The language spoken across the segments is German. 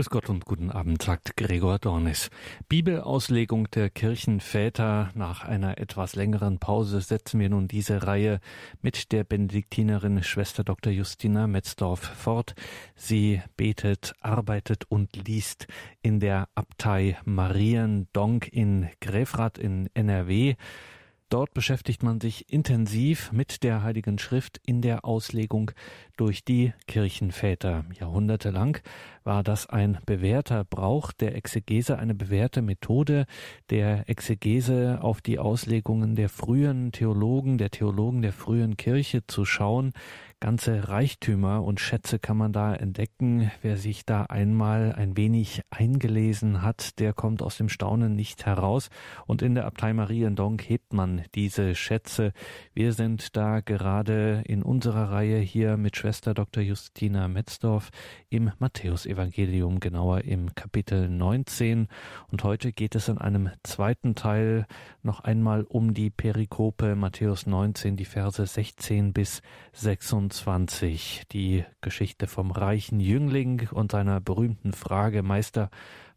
Grüß Gott und guten Abend, sagt Gregor Dornis. Bibelauslegung der Kirchenväter. Nach einer etwas längeren Pause setzen wir nun diese Reihe mit der Benediktinerin Schwester Dr. Justina Metzdorf fort. Sie betet, arbeitet und liest in der Abtei Mariendonk in Gräfrath in NRW. Dort beschäftigt man sich intensiv mit der Heiligen Schrift in der Auslegung durch die Kirchenväter. Jahrhundertelang war das ein bewährter Brauch der Exegese, eine bewährte Methode der Exegese auf die Auslegungen der frühen Theologen, der Theologen der frühen Kirche zu schauen. Ganze Reichtümer und Schätze kann man da entdecken. Wer sich da einmal ein wenig eingelesen hat, der kommt aus dem Staunen nicht heraus. Und in der Abtei Mariendonk hebt man diese Schätze. Wir sind da gerade in unserer Reihe hier mit Schwester Dr. Justina Metzdorf im Matthäusevangelium, genauer im Kapitel 19. Und heute geht es in einem zweiten Teil noch einmal um die Perikope Matthäus 19, die Verse 16 bis 26. 25 die Geschichte vom reichen Jüngling und seiner berühmten Frage Meister,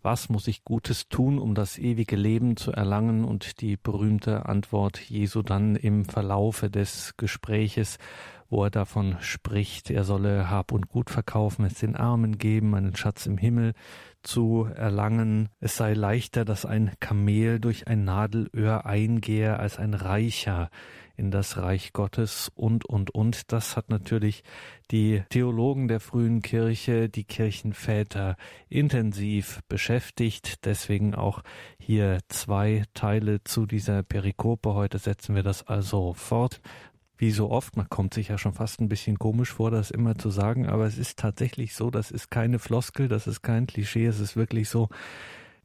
was muss ich Gutes tun, um das ewige Leben zu erlangen? Und die berühmte Antwort Jesu dann im Verlaufe des Gespräches, wo er davon spricht, er solle Hab und Gut verkaufen, es den Armen geben, einen Schatz im Himmel zu erlangen. Es sei leichter, dass ein Kamel durch ein Nadelöhr eingehe, als ein Reicher in das Reich Gottes und, und, und. Das hat natürlich die Theologen der frühen Kirche, die Kirchenväter intensiv beschäftigt. Deswegen auch hier zwei Teile zu dieser Perikope. Heute setzen wir das also fort wie so oft, man kommt sich ja schon fast ein bisschen komisch vor, das immer zu sagen, aber es ist tatsächlich so, das ist keine Floskel, das ist kein Klischee, es ist wirklich so,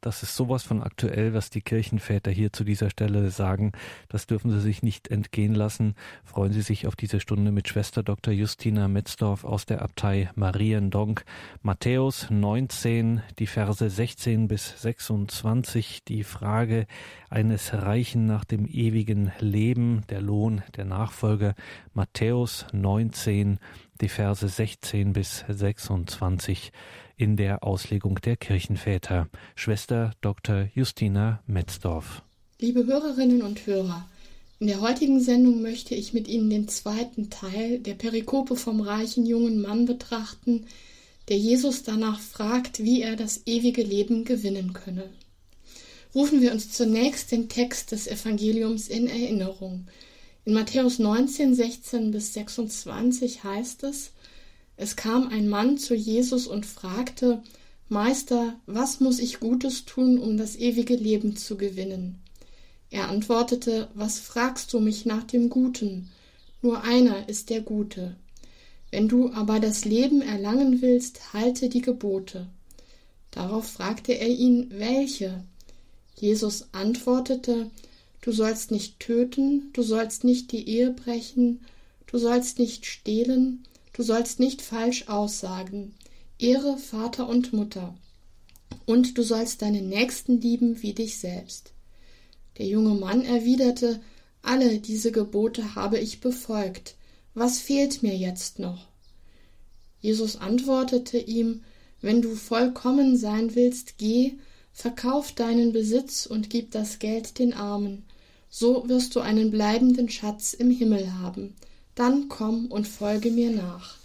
das ist sowas von aktuell, was die Kirchenväter hier zu dieser Stelle sagen. Das dürfen Sie sich nicht entgehen lassen. Freuen Sie sich auf diese Stunde mit Schwester Dr. Justina Metzdorf aus der Abtei Mariendonk. Matthäus 19, die Verse 16 bis 26, die Frage eines Reichen nach dem ewigen Leben, der Lohn der Nachfolge. Matthäus 19, die Verse 16 bis 26 in der Auslegung der Kirchenväter. Schwester Dr. Justina Metzdorf. Liebe Hörerinnen und Hörer, in der heutigen Sendung möchte ich mit Ihnen den zweiten Teil der Perikope vom reichen jungen Mann betrachten, der Jesus danach fragt, wie er das ewige Leben gewinnen könne. Rufen wir uns zunächst den Text des Evangeliums in Erinnerung. In Matthäus 19, 16 bis 26 heißt es, es kam ein Mann zu Jesus und fragte, Meister, was muss ich Gutes tun, um das ewige Leben zu gewinnen? Er antwortete, Was fragst du mich nach dem Guten? Nur einer ist der Gute. Wenn du aber das Leben erlangen willst, halte die Gebote. Darauf fragte er ihn, welche? Jesus antwortete, Du sollst nicht töten, du sollst nicht die Ehe brechen, du sollst nicht stehlen, Du sollst nicht falsch aussagen. Ehre Vater und Mutter. Und du sollst deinen Nächsten lieben wie dich selbst. Der junge Mann erwiderte, alle diese Gebote habe ich befolgt. Was fehlt mir jetzt noch? Jesus antwortete ihm, wenn du vollkommen sein willst, geh, verkauf deinen Besitz und gib das Geld den Armen, so wirst du einen bleibenden Schatz im Himmel haben, dann komm und folge mir nach.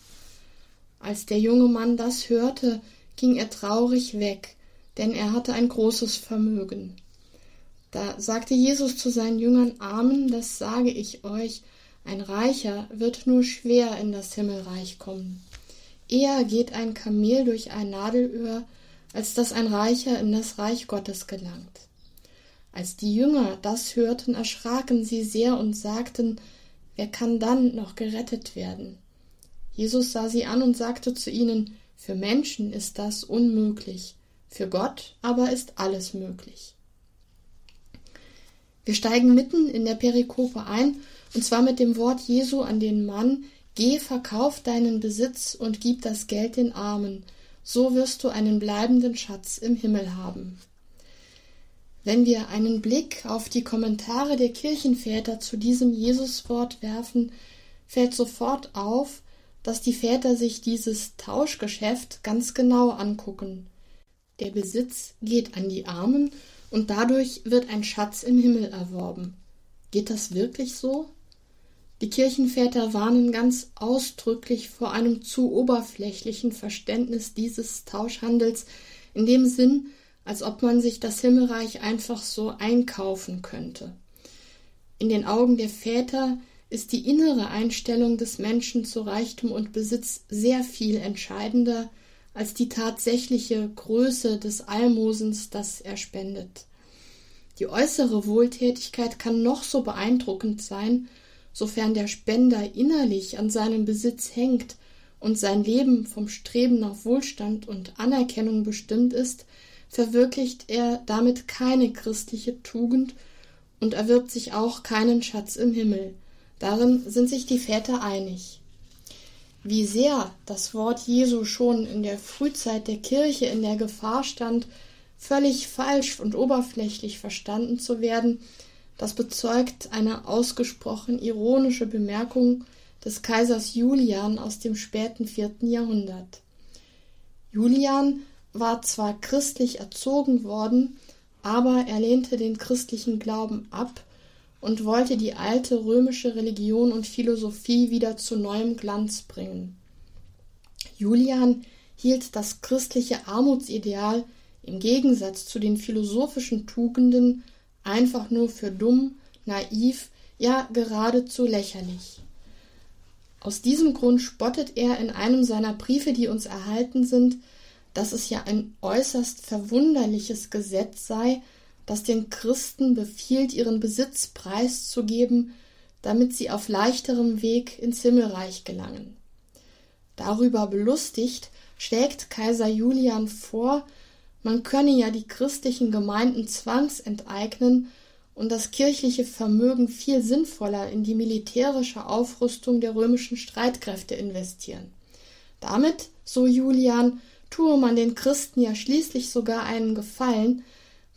Als der junge Mann das hörte, ging er traurig weg, denn er hatte ein großes Vermögen. Da sagte Jesus zu seinen Jüngern, Amen, das sage ich euch, ein Reicher wird nur schwer in das Himmelreich kommen. Eher geht ein Kamel durch ein Nadelöhr, als dass ein Reicher in das Reich Gottes gelangt. Als die Jünger das hörten, erschraken sie sehr und sagten, Wer kann dann noch gerettet werden? Jesus sah sie an und sagte zu ihnen, Für Menschen ist das unmöglich, für Gott aber ist alles möglich. Wir steigen mitten in der Perikope ein, und zwar mit dem Wort Jesu an den Mann, Geh, verkauf deinen Besitz und gib das Geld den Armen, so wirst du einen bleibenden Schatz im Himmel haben. Wenn wir einen Blick auf die Kommentare der Kirchenväter zu diesem Jesuswort werfen, fällt sofort auf, dass die Väter sich dieses Tauschgeschäft ganz genau angucken. der Besitz geht an die Armen und dadurch wird ein Schatz im Himmel erworben. Geht das wirklich so? Die Kirchenväter warnen ganz ausdrücklich vor einem zu oberflächlichen Verständnis dieses Tauschhandels in dem Sinn, als ob man sich das Himmelreich einfach so einkaufen könnte. In den Augen der Väter ist die innere Einstellung des Menschen zu Reichtum und Besitz sehr viel entscheidender als die tatsächliche Größe des Almosens, das er spendet. Die äußere Wohltätigkeit kann noch so beeindruckend sein, sofern der Spender innerlich an seinem Besitz hängt und sein Leben vom Streben nach Wohlstand und Anerkennung bestimmt ist, verwirklicht er damit keine christliche Tugend und erwirbt sich auch keinen Schatz im Himmel. Darin sind sich die Väter einig. Wie sehr das Wort Jesu schon in der Frühzeit der Kirche in der Gefahr stand, völlig falsch und oberflächlich verstanden zu werden, das bezeugt eine ausgesprochen ironische Bemerkung des Kaisers Julian aus dem späten vierten Jahrhundert. Julian war zwar christlich erzogen worden, aber er lehnte den christlichen Glauben ab und wollte die alte römische Religion und Philosophie wieder zu neuem Glanz bringen. Julian hielt das christliche Armutsideal im Gegensatz zu den philosophischen Tugenden einfach nur für dumm, naiv, ja geradezu lächerlich. Aus diesem Grund spottet er in einem seiner Briefe, die uns erhalten sind, dass es ja ein äußerst verwunderliches Gesetz sei, das den Christen befiehlt, ihren Besitz preiszugeben, damit sie auf leichterem Weg ins Himmelreich gelangen. Darüber belustigt, schlägt Kaiser Julian vor, man könne ja die christlichen Gemeinden zwangsenteignen und das kirchliche Vermögen viel sinnvoller in die militärische Aufrüstung der römischen Streitkräfte investieren. Damit, so Julian, tue man den Christen ja schließlich sogar einen Gefallen,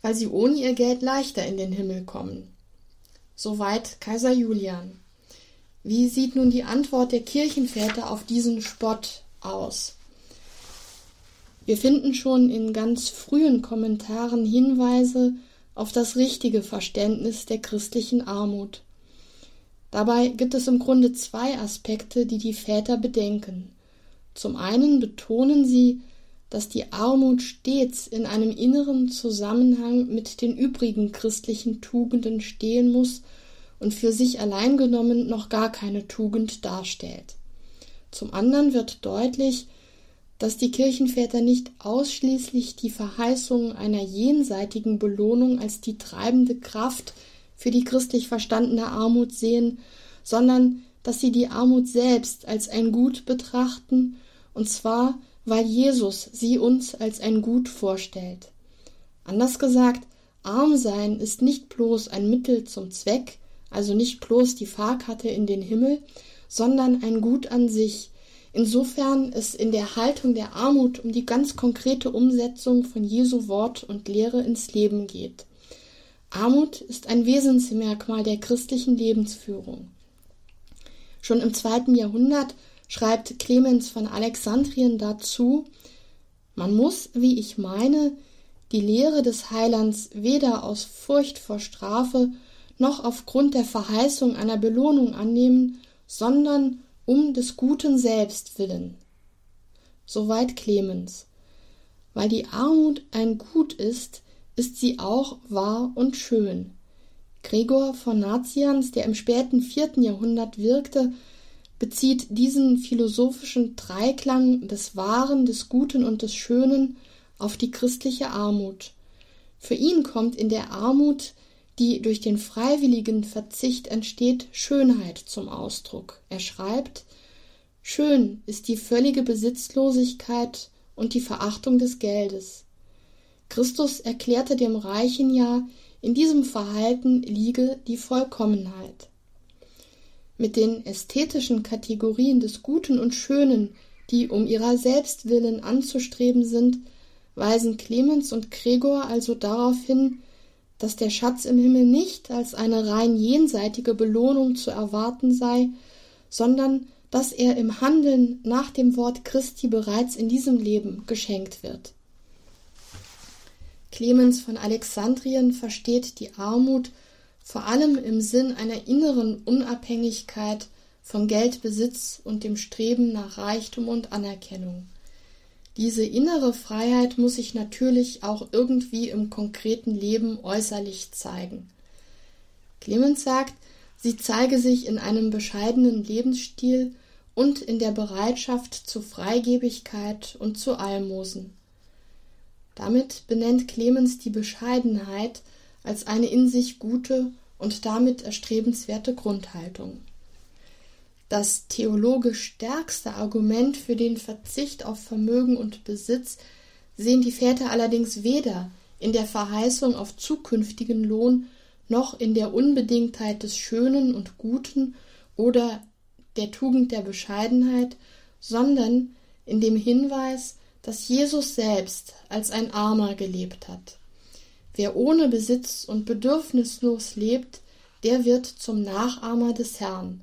weil sie ohne ihr Geld leichter in den Himmel kommen. Soweit Kaiser Julian. Wie sieht nun die Antwort der Kirchenväter auf diesen Spott aus? Wir finden schon in ganz frühen Kommentaren Hinweise auf das richtige Verständnis der christlichen Armut. Dabei gibt es im Grunde zwei Aspekte, die die Väter bedenken. Zum einen betonen sie, dass die Armut stets in einem inneren Zusammenhang mit den übrigen christlichen Tugenden stehen muss und für sich allein genommen noch gar keine Tugend darstellt. Zum anderen wird deutlich, dass die Kirchenväter nicht ausschließlich die Verheißung einer jenseitigen Belohnung als die treibende Kraft für die christlich verstandene Armut sehen, sondern dass sie die Armut selbst als ein Gut betrachten, und zwar weil Jesus sie uns als ein Gut vorstellt. Anders gesagt, arm sein ist nicht bloß ein Mittel zum Zweck, also nicht bloß die Fahrkarte in den Himmel, sondern ein Gut an sich, insofern es in der Haltung der Armut um die ganz konkrete Umsetzung von Jesu Wort und Lehre ins Leben geht. Armut ist ein Wesensmerkmal der christlichen Lebensführung. Schon im zweiten Jahrhundert schreibt Clemens von Alexandrien dazu, man muss, wie ich meine, die Lehre des Heilands weder aus Furcht vor Strafe noch aufgrund der Verheißung einer Belohnung annehmen, sondern um des Guten selbst willen. Soweit Clemens. Weil die Armut ein Gut ist, ist sie auch wahr und schön. Gregor von Nazians, der im späten vierten Jahrhundert wirkte, bezieht diesen philosophischen Dreiklang des Wahren, des Guten und des Schönen auf die christliche Armut. Für ihn kommt in der Armut, die durch den freiwilligen Verzicht entsteht, Schönheit zum Ausdruck. Er schreibt Schön ist die völlige Besitzlosigkeit und die Verachtung des Geldes. Christus erklärte dem Reichen ja, in diesem Verhalten liege die Vollkommenheit mit den ästhetischen Kategorien des Guten und Schönen, die um ihrer selbst willen anzustreben sind, weisen Clemens und Gregor also darauf hin, dass der Schatz im Himmel nicht als eine rein jenseitige Belohnung zu erwarten sei, sondern dass er im Handeln nach dem Wort Christi bereits in diesem Leben geschenkt wird. Clemens von Alexandrien versteht die Armut vor allem im Sinn einer inneren Unabhängigkeit von Geldbesitz und dem Streben nach Reichtum und Anerkennung. Diese innere Freiheit muss sich natürlich auch irgendwie im konkreten Leben äußerlich zeigen. Clemens sagt, sie zeige sich in einem bescheidenen Lebensstil und in der Bereitschaft zu Freigebigkeit und zu Almosen. Damit benennt Clemens die Bescheidenheit als eine in sich gute und damit erstrebenswerte Grundhaltung. Das theologisch stärkste Argument für den Verzicht auf Vermögen und Besitz sehen die Väter allerdings weder in der Verheißung auf zukünftigen Lohn noch in der Unbedingtheit des Schönen und Guten oder der Tugend der Bescheidenheit, sondern in dem Hinweis, dass Jesus selbst als ein Armer gelebt hat. Wer ohne Besitz und bedürfnislos lebt, der wird zum Nachahmer des Herrn.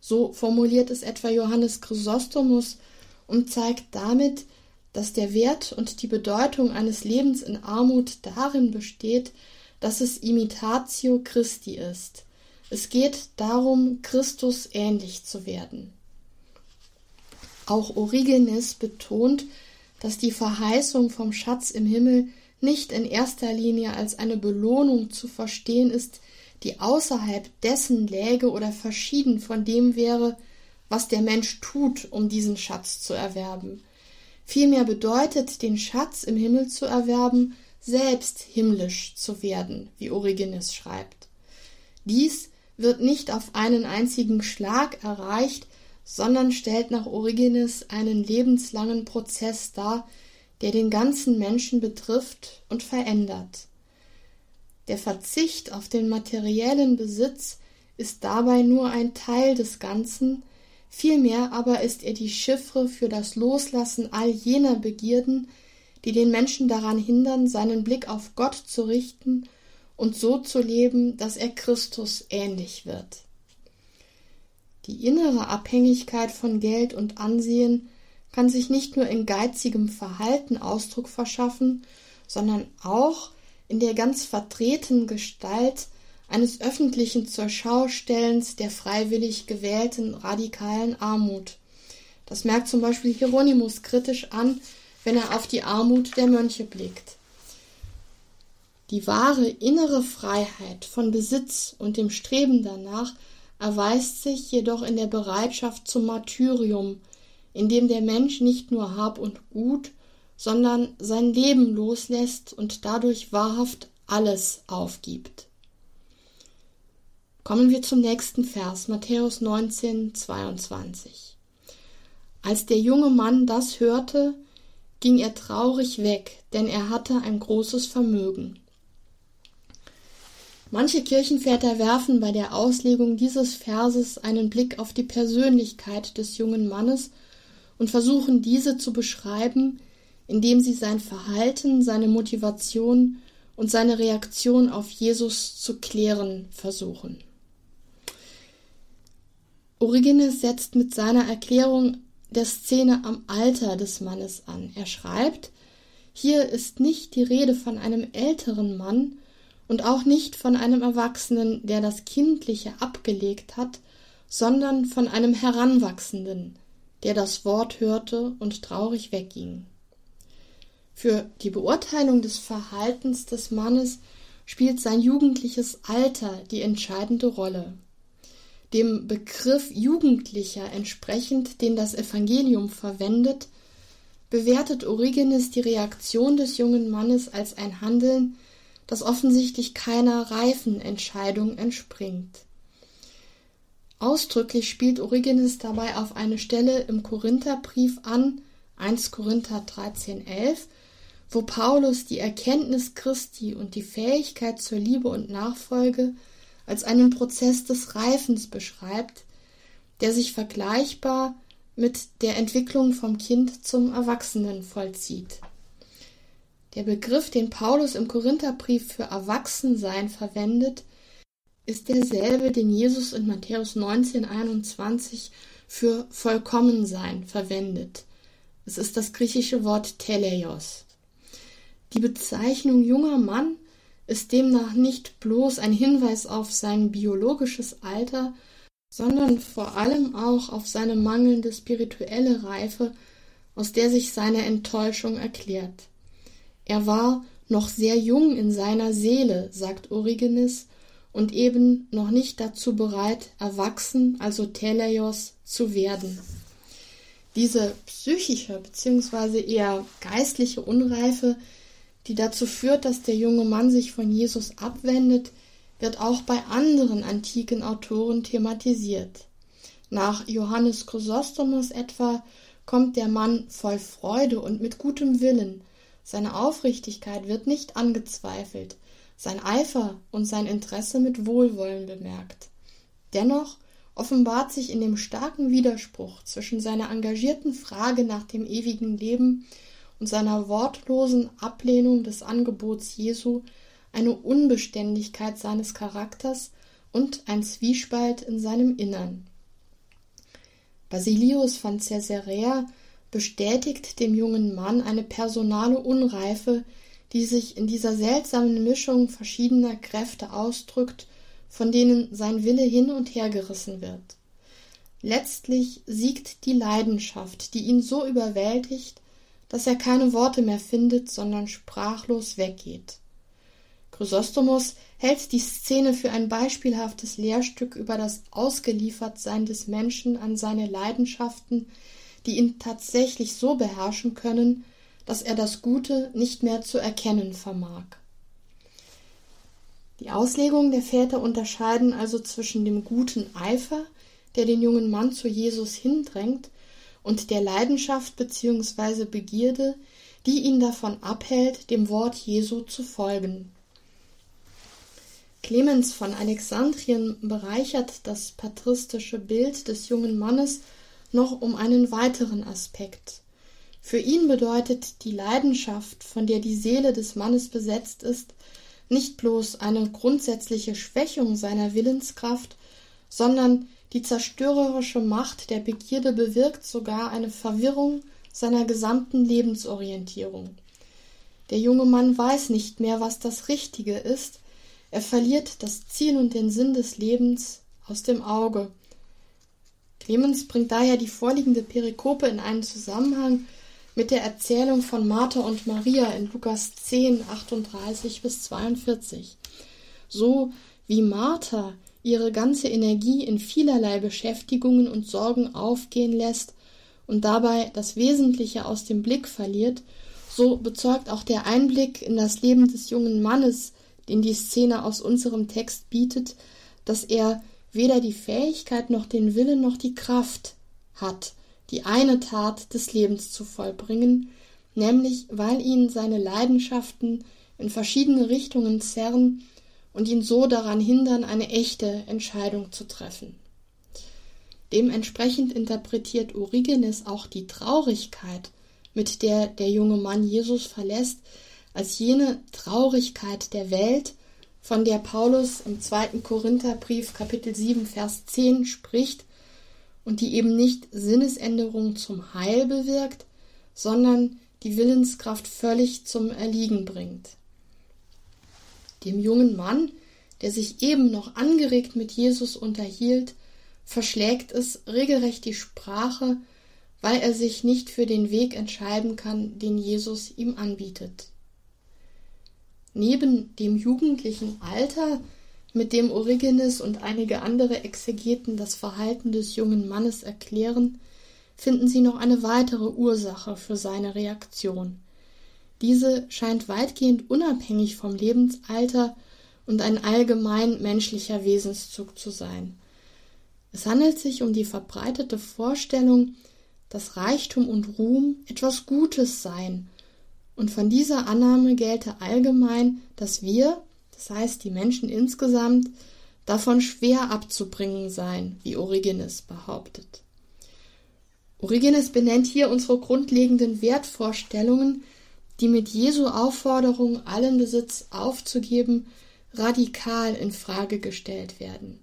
So formuliert es etwa Johannes Chrysostomus und zeigt damit, dass der Wert und die Bedeutung eines Lebens in Armut darin besteht, dass es Imitatio Christi ist. Es geht darum, Christus ähnlich zu werden. Auch Origenes betont, dass die Verheißung vom Schatz im Himmel nicht in erster Linie als eine Belohnung zu verstehen ist, die außerhalb dessen läge oder verschieden von dem wäre, was der Mensch tut, um diesen Schatz zu erwerben. Vielmehr bedeutet, den Schatz im Himmel zu erwerben, selbst himmlisch zu werden, wie Origenes schreibt. Dies wird nicht auf einen einzigen Schlag erreicht, sondern stellt nach Origenes einen lebenslangen Prozess dar, der den ganzen Menschen betrifft und verändert. Der Verzicht auf den materiellen Besitz ist dabei nur ein Teil des Ganzen, vielmehr aber ist er die Chiffre für das Loslassen all jener Begierden, die den Menschen daran hindern, seinen Blick auf Gott zu richten und so zu leben, dass er Christus ähnlich wird. Die innere Abhängigkeit von Geld und Ansehen kann sich nicht nur in geizigem Verhalten Ausdruck verschaffen, sondern auch in der ganz vertretenen Gestalt eines öffentlichen Zurschaustellens der freiwillig gewählten radikalen Armut. Das merkt zum Beispiel Hieronymus kritisch an, wenn er auf die Armut der Mönche blickt. Die wahre innere Freiheit von Besitz und dem Streben danach erweist sich jedoch in der Bereitschaft zum Martyrium, in dem der Mensch nicht nur Hab und Gut, sondern sein Leben loslässt und dadurch wahrhaft alles aufgibt. Kommen wir zum nächsten Vers, Matthäus 19, 22. Als der junge Mann das hörte, ging er traurig weg, denn er hatte ein großes Vermögen. Manche Kirchenväter werfen bei der Auslegung dieses Verses einen Blick auf die Persönlichkeit des jungen Mannes und versuchen diese zu beschreiben, indem sie sein Verhalten, seine Motivation und seine Reaktion auf Jesus zu klären versuchen. Origenes setzt mit seiner Erklärung der Szene am Alter des Mannes an. Er schreibt, hier ist nicht die Rede von einem älteren Mann und auch nicht von einem Erwachsenen, der das Kindliche abgelegt hat, sondern von einem Heranwachsenden, der das Wort hörte und traurig wegging. Für die Beurteilung des Verhaltens des Mannes spielt sein jugendliches Alter die entscheidende Rolle dem Begriff Jugendlicher entsprechend, den das Evangelium verwendet, bewertet Origenes die Reaktion des jungen Mannes als ein Handeln, das offensichtlich keiner reifen Entscheidung entspringt. Ausdrücklich spielt Origenes dabei auf eine Stelle im Korintherbrief an, 1 Korinther 13, 11, wo Paulus die Erkenntnis Christi und die Fähigkeit zur Liebe und Nachfolge als einen Prozess des Reifens beschreibt, der sich vergleichbar mit der Entwicklung vom Kind zum Erwachsenen vollzieht. Der Begriff, den Paulus im Korintherbrief für Erwachsensein verwendet, ist derselbe, den Jesus in Matthäus 19,21 für Vollkommensein verwendet. Es ist das griechische Wort Teleios. Die Bezeichnung junger Mann ist demnach nicht bloß ein Hinweis auf sein biologisches Alter, sondern vor allem auch auf seine mangelnde spirituelle Reife, aus der sich seine Enttäuschung erklärt. Er war noch sehr jung in seiner Seele, sagt Origenes, und eben noch nicht dazu bereit, erwachsen, also Teleios, zu werden. Diese psychische bzw. eher geistliche Unreife, die dazu führt, dass der junge Mann sich von Jesus abwendet, wird auch bei anderen antiken Autoren thematisiert. Nach Johannes Chrysostomos etwa kommt der Mann voll Freude und mit gutem Willen. Seine Aufrichtigkeit wird nicht angezweifelt, sein Eifer und sein Interesse mit Wohlwollen bemerkt. Dennoch offenbart sich in dem starken Widerspruch zwischen seiner engagierten Frage nach dem ewigen Leben und seiner wortlosen Ablehnung des Angebots Jesu eine Unbeständigkeit seines Charakters und ein Zwiespalt in seinem Innern. Basilius von Caesarea bestätigt dem jungen Mann eine personale Unreife, die sich in dieser seltsamen Mischung verschiedener Kräfte ausdrückt, von denen sein Wille hin und her gerissen wird. Letztlich siegt die Leidenschaft, die ihn so überwältigt, dass er keine Worte mehr findet, sondern sprachlos weggeht. Chrysostomos hält die Szene für ein beispielhaftes Lehrstück über das Ausgeliefertsein des Menschen an seine Leidenschaften, die ihn tatsächlich so beherrschen können, dass er das Gute nicht mehr zu erkennen vermag. Die Auslegungen der Väter unterscheiden also zwischen dem guten Eifer, der den jungen Mann zu Jesus hindrängt, und der Leidenschaft bzw. Begierde, die ihn davon abhält, dem Wort Jesu zu folgen. Clemens von Alexandrien bereichert das patristische Bild des jungen Mannes noch um einen weiteren Aspekt. Für ihn bedeutet die Leidenschaft, von der die Seele des Mannes besetzt ist, nicht bloß eine grundsätzliche Schwächung seiner Willenskraft, sondern die zerstörerische Macht der Begierde bewirkt sogar eine Verwirrung seiner gesamten Lebensorientierung. Der junge Mann weiß nicht mehr, was das Richtige ist, er verliert das Ziel und den Sinn des Lebens aus dem Auge. Clemens bringt daher die vorliegende Perikope in einen Zusammenhang mit der Erzählung von Martha und Maria in Lukas 10, 38 bis 42. So wie Martha ihre ganze Energie in vielerlei Beschäftigungen und Sorgen aufgehen lässt und dabei das Wesentliche aus dem Blick verliert, so bezeugt auch der Einblick in das Leben des jungen Mannes, den die Szene aus unserem Text bietet, dass er weder die Fähigkeit noch den Willen noch die Kraft hat, die eine Tat des Lebens zu vollbringen, nämlich weil ihn seine Leidenschaften in verschiedene Richtungen zerren und ihn so daran hindern, eine echte Entscheidung zu treffen. Dementsprechend interpretiert Origenes auch die Traurigkeit, mit der der junge Mann Jesus verlässt, als jene Traurigkeit der Welt, von der Paulus im zweiten Korintherbrief Kapitel 7 Vers 10 spricht und die eben nicht Sinnesänderung zum Heil bewirkt, sondern die Willenskraft völlig zum Erliegen bringt. Dem jungen Mann, der sich eben noch angeregt mit Jesus unterhielt, verschlägt es regelrecht die Sprache, weil er sich nicht für den Weg entscheiden kann, den Jesus ihm anbietet. Neben dem jugendlichen Alter, mit dem Origenes und einige andere Exegeten das Verhalten des jungen Mannes erklären, finden sie noch eine weitere Ursache für seine Reaktion. Diese scheint weitgehend unabhängig vom Lebensalter und ein allgemein menschlicher Wesenszug zu sein. Es handelt sich um die verbreitete Vorstellung, dass Reichtum und Ruhm etwas Gutes seien und von dieser Annahme gelte allgemein, dass wir, das heißt die Menschen insgesamt, davon schwer abzubringen seien, wie Origenes behauptet. Origenes benennt hier unsere grundlegenden Wertvorstellungen, die mit Jesu Aufforderung, allen Besitz aufzugeben, radikal in Frage gestellt werden.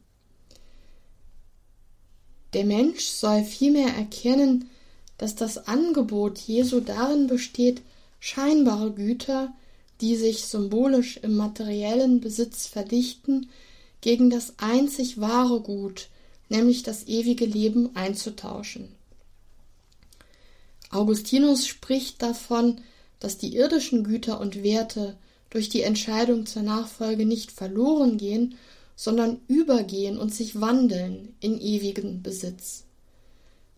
Der Mensch soll vielmehr erkennen, dass das Angebot Jesu darin besteht, scheinbare Güter die sich symbolisch im materiellen Besitz verdichten, gegen das einzig wahre Gut, nämlich das ewige Leben, einzutauschen. Augustinus spricht davon, dass die irdischen Güter und Werte durch die Entscheidung zur Nachfolge nicht verloren gehen, sondern übergehen und sich wandeln in ewigen Besitz.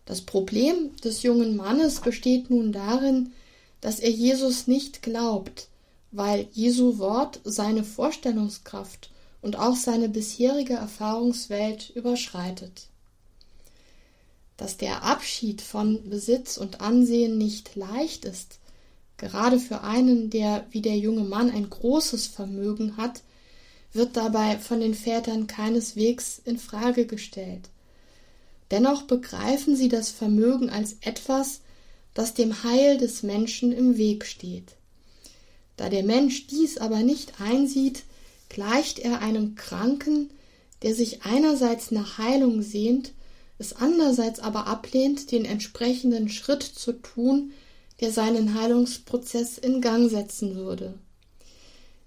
Das Problem des jungen Mannes besteht nun darin, dass er Jesus nicht glaubt, weil Jesu Wort seine Vorstellungskraft und auch seine bisherige Erfahrungswelt überschreitet. Dass der Abschied von Besitz und Ansehen nicht leicht ist, gerade für einen, der wie der junge Mann ein großes Vermögen hat, wird dabei von den Vätern keineswegs in Frage gestellt. Dennoch begreifen sie das Vermögen als etwas, das dem Heil des Menschen im Weg steht. Da der Mensch dies aber nicht einsieht, gleicht er einem Kranken, der sich einerseits nach Heilung sehnt, es andererseits aber ablehnt, den entsprechenden Schritt zu tun, der seinen Heilungsprozess in Gang setzen würde.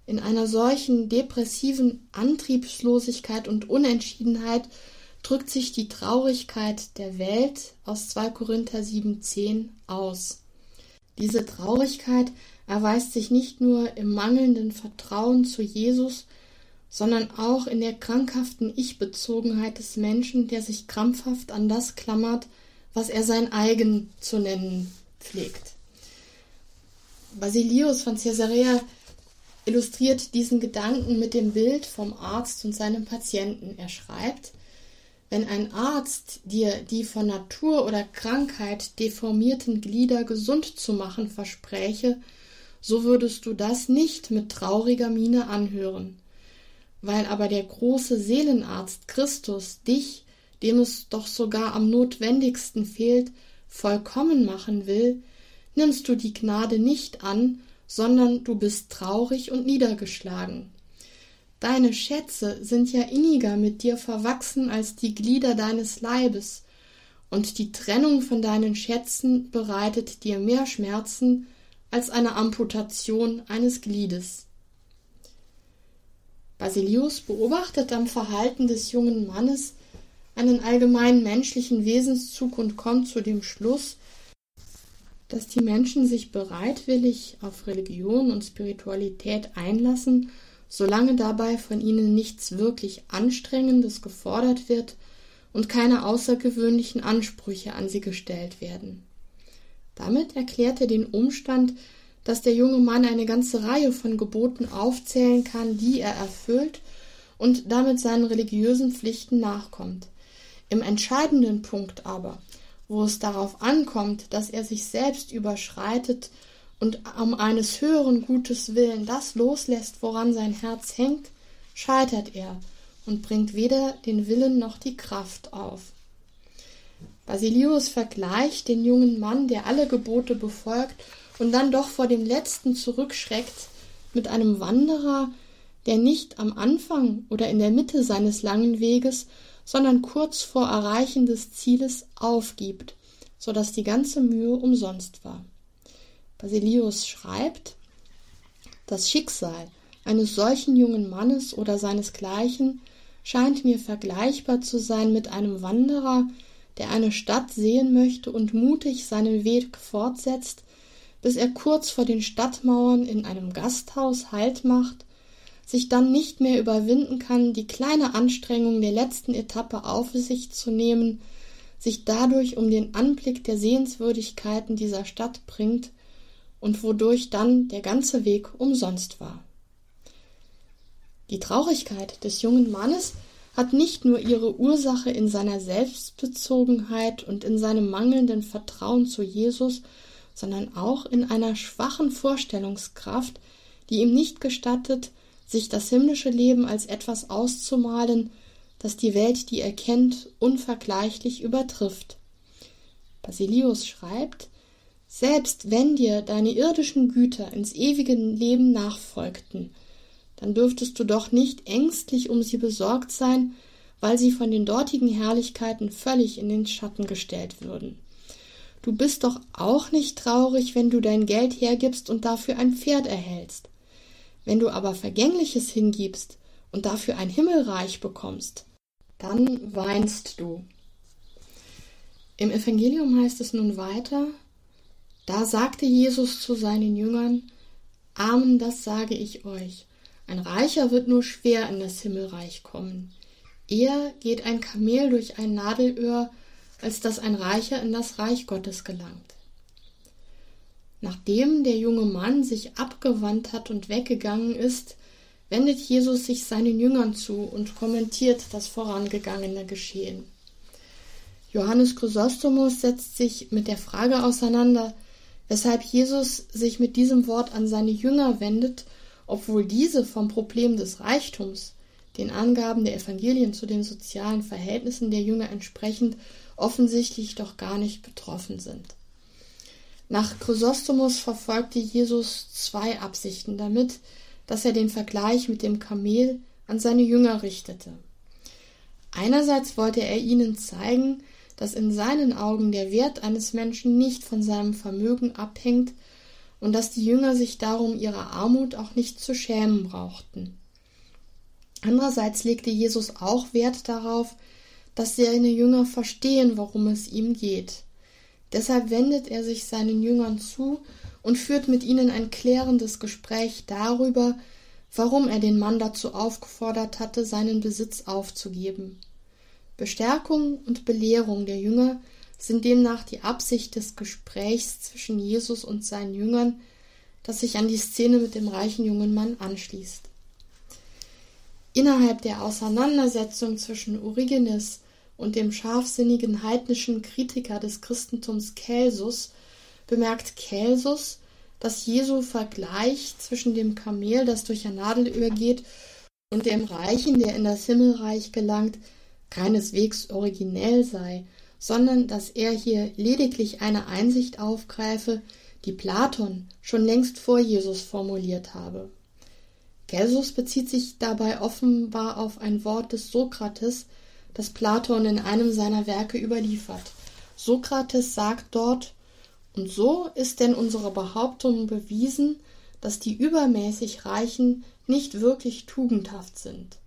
In einer solchen depressiven Antriebslosigkeit und Unentschiedenheit drückt sich die Traurigkeit der Welt aus 2 Korinther 7,10 aus. Diese Traurigkeit erweist sich nicht nur im mangelnden Vertrauen zu Jesus, sondern auch in der krankhaften Ich-Bezogenheit des Menschen, der sich krampfhaft an das klammert, was er sein eigen zu nennen pflegt. Basilius von Caesarea illustriert diesen Gedanken mit dem Bild vom Arzt und seinem Patienten. Er schreibt, wenn ein Arzt dir die von Natur oder Krankheit deformierten Glieder gesund zu machen verspräche, so würdest du das nicht mit trauriger Miene anhören. Weil aber der große Seelenarzt Christus dich, dem es doch sogar am notwendigsten fehlt, vollkommen machen will, nimmst du die Gnade nicht an, sondern du bist traurig und niedergeschlagen. Deine Schätze sind ja inniger mit dir verwachsen als die Glieder deines Leibes, und die Trennung von deinen Schätzen bereitet dir mehr Schmerzen als eine Amputation eines Gliedes. Basilius beobachtet am Verhalten des jungen Mannes einen allgemeinen menschlichen Wesenszug und kommt zu dem Schluss, dass die Menschen sich bereitwillig auf Religion und Spiritualität einlassen solange dabei von ihnen nichts wirklich Anstrengendes gefordert wird und keine außergewöhnlichen Ansprüche an sie gestellt werden. Damit erklärt er den Umstand, dass der junge Mann eine ganze Reihe von Geboten aufzählen kann, die er erfüllt und damit seinen religiösen Pflichten nachkommt. Im entscheidenden Punkt aber, wo es darauf ankommt, dass er sich selbst überschreitet und um eines höheren Gutes willen das loslässt, woran sein Herz hängt, scheitert er und bringt weder den Willen noch die Kraft auf. Basilius vergleicht den jungen Mann, der alle Gebote befolgt und dann doch vor dem letzten zurückschreckt, mit einem Wanderer, der nicht am Anfang oder in der Mitte seines langen Weges, sondern kurz vor Erreichen des Zieles aufgibt, so dass die ganze Mühe umsonst war. Basilius schreibt, das Schicksal eines solchen jungen Mannes oder seinesgleichen scheint mir vergleichbar zu sein mit einem Wanderer, der eine Stadt sehen möchte und mutig seinen Weg fortsetzt, bis er kurz vor den Stadtmauern in einem Gasthaus Halt macht, sich dann nicht mehr überwinden kann, die kleine Anstrengung der letzten Etappe auf sich zu nehmen, sich dadurch um den Anblick der Sehenswürdigkeiten dieser Stadt bringt und wodurch dann der ganze Weg umsonst war. Die Traurigkeit des jungen Mannes hat nicht nur ihre Ursache in seiner Selbstbezogenheit und in seinem mangelnden Vertrauen zu Jesus, sondern auch in einer schwachen Vorstellungskraft, die ihm nicht gestattet, sich das himmlische Leben als etwas auszumalen, das die Welt, die er kennt, unvergleichlich übertrifft. Basilius schreibt, selbst wenn dir deine irdischen Güter ins ewige Leben nachfolgten, dann dürftest du doch nicht ängstlich um sie besorgt sein, weil sie von den dortigen Herrlichkeiten völlig in den Schatten gestellt würden. Du bist doch auch nicht traurig, wenn du dein Geld hergibst und dafür ein Pferd erhältst. Wenn du aber Vergängliches hingibst und dafür ein Himmelreich bekommst, dann weinst du. Im Evangelium heißt es nun weiter, da sagte Jesus zu seinen Jüngern, Amen, das sage ich euch, ein Reicher wird nur schwer in das Himmelreich kommen. Eher geht ein Kamel durch ein Nadelöhr, als dass ein Reicher in das Reich Gottes gelangt. Nachdem der junge Mann sich abgewandt hat und weggegangen ist, wendet Jesus sich seinen Jüngern zu und kommentiert das vorangegangene Geschehen. Johannes Chrysostomus setzt sich mit der Frage auseinander, weshalb Jesus sich mit diesem Wort an seine Jünger wendet, obwohl diese vom Problem des Reichtums, den Angaben der Evangelien zu den sozialen Verhältnissen der Jünger entsprechend, offensichtlich doch gar nicht betroffen sind. Nach Chrysostomus verfolgte Jesus zwei Absichten damit, dass er den Vergleich mit dem Kamel an seine Jünger richtete. Einerseits wollte er ihnen zeigen, dass in seinen Augen der Wert eines Menschen nicht von seinem Vermögen abhängt und dass die Jünger sich darum ihrer Armut auch nicht zu schämen brauchten. Andererseits legte Jesus auch Wert darauf, dass seine Jünger verstehen, worum es ihm geht. Deshalb wendet er sich seinen Jüngern zu und führt mit ihnen ein klärendes Gespräch darüber, warum er den Mann dazu aufgefordert hatte, seinen Besitz aufzugeben. Bestärkung und Belehrung der Jünger sind demnach die Absicht des Gesprächs zwischen Jesus und seinen Jüngern, das sich an die Szene mit dem reichen jungen Mann anschließt. Innerhalb der Auseinandersetzung zwischen Origenes und dem scharfsinnigen heidnischen Kritiker des Christentums Celsus bemerkt Celsus, dass Jesu Vergleich zwischen dem Kamel, das durch ein Nadelöhr geht, und dem Reichen, der in das Himmelreich gelangt, keineswegs originell sei, sondern dass er hier lediglich eine Einsicht aufgreife, die Platon schon längst vor Jesus formuliert habe. Celsus bezieht sich dabei offenbar auf ein Wort des Sokrates, das Platon in einem seiner Werke überliefert. Sokrates sagt dort, und so ist denn unsere Behauptung bewiesen, dass die übermäßig Reichen nicht wirklich tugendhaft sind.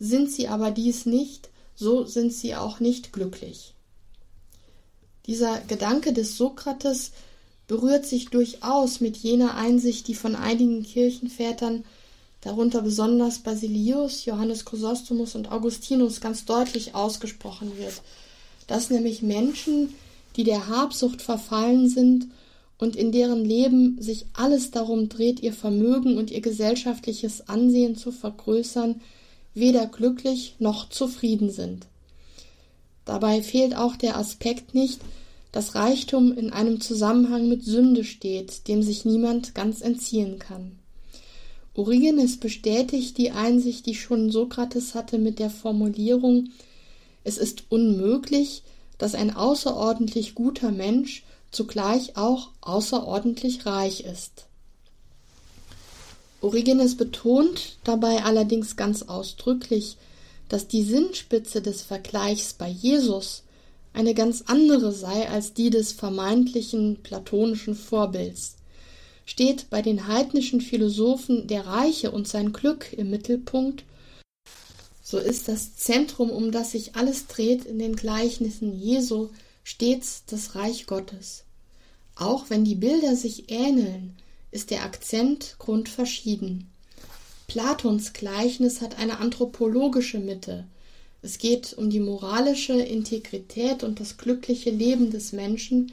Sind sie aber dies nicht, so sind sie auch nicht glücklich. Dieser Gedanke des Sokrates berührt sich durchaus mit jener Einsicht, die von einigen Kirchenvätern darunter besonders Basilius, Johannes Chrysostomus und Augustinus ganz deutlich ausgesprochen wird, dass nämlich Menschen, die der Habsucht verfallen sind und in deren Leben sich alles darum dreht, ihr Vermögen und ihr gesellschaftliches Ansehen zu vergrößern, weder glücklich noch zufrieden sind. Dabei fehlt auch der Aspekt nicht, dass Reichtum in einem Zusammenhang mit Sünde steht, dem sich niemand ganz entziehen kann. Origenes bestätigt die Einsicht, die schon Sokrates hatte mit der Formulierung Es ist unmöglich, dass ein außerordentlich guter Mensch zugleich auch außerordentlich reich ist. Origenes betont dabei allerdings ganz ausdrücklich, dass die Sinnspitze des Vergleichs bei Jesus eine ganz andere sei als die des vermeintlichen platonischen Vorbilds steht bei den heidnischen Philosophen der Reiche und sein Glück im Mittelpunkt, so ist das Zentrum, um das sich alles dreht in den Gleichnissen Jesu, stets das Reich Gottes. Auch wenn die Bilder sich ähneln, ist der Akzent grundverschieden. Platons Gleichnis hat eine anthropologische Mitte. Es geht um die moralische Integrität und das glückliche Leben des Menschen,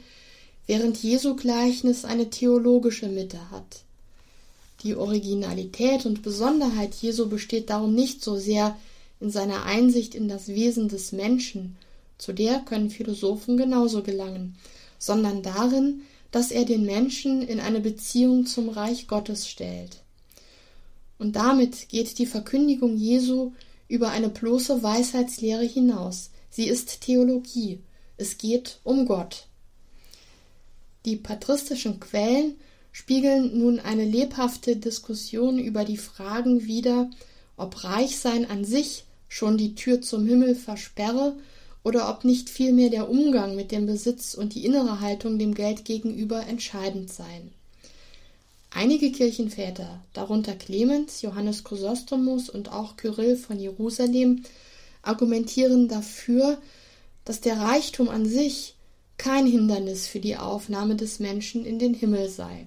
während Jesu Gleichnis eine theologische Mitte hat. Die Originalität und Besonderheit Jesu besteht darum nicht so sehr in seiner Einsicht in das Wesen des Menschen, zu der können Philosophen genauso gelangen, sondern darin, dass er den Menschen in eine Beziehung zum Reich Gottes stellt. Und damit geht die Verkündigung Jesu über eine bloße Weisheitslehre hinaus. Sie ist Theologie. Es geht um Gott. Die patristischen Quellen spiegeln nun eine lebhafte Diskussion über die Fragen wider, ob Reichsein an sich schon die Tür zum Himmel versperre oder ob nicht vielmehr der Umgang mit dem Besitz und die innere Haltung dem Geld gegenüber entscheidend seien. Einige Kirchenväter, darunter Clemens, Johannes Chrysostomus und auch Kyrill von Jerusalem, argumentieren dafür, dass der Reichtum an sich kein Hindernis für die Aufnahme des Menschen in den Himmel sei.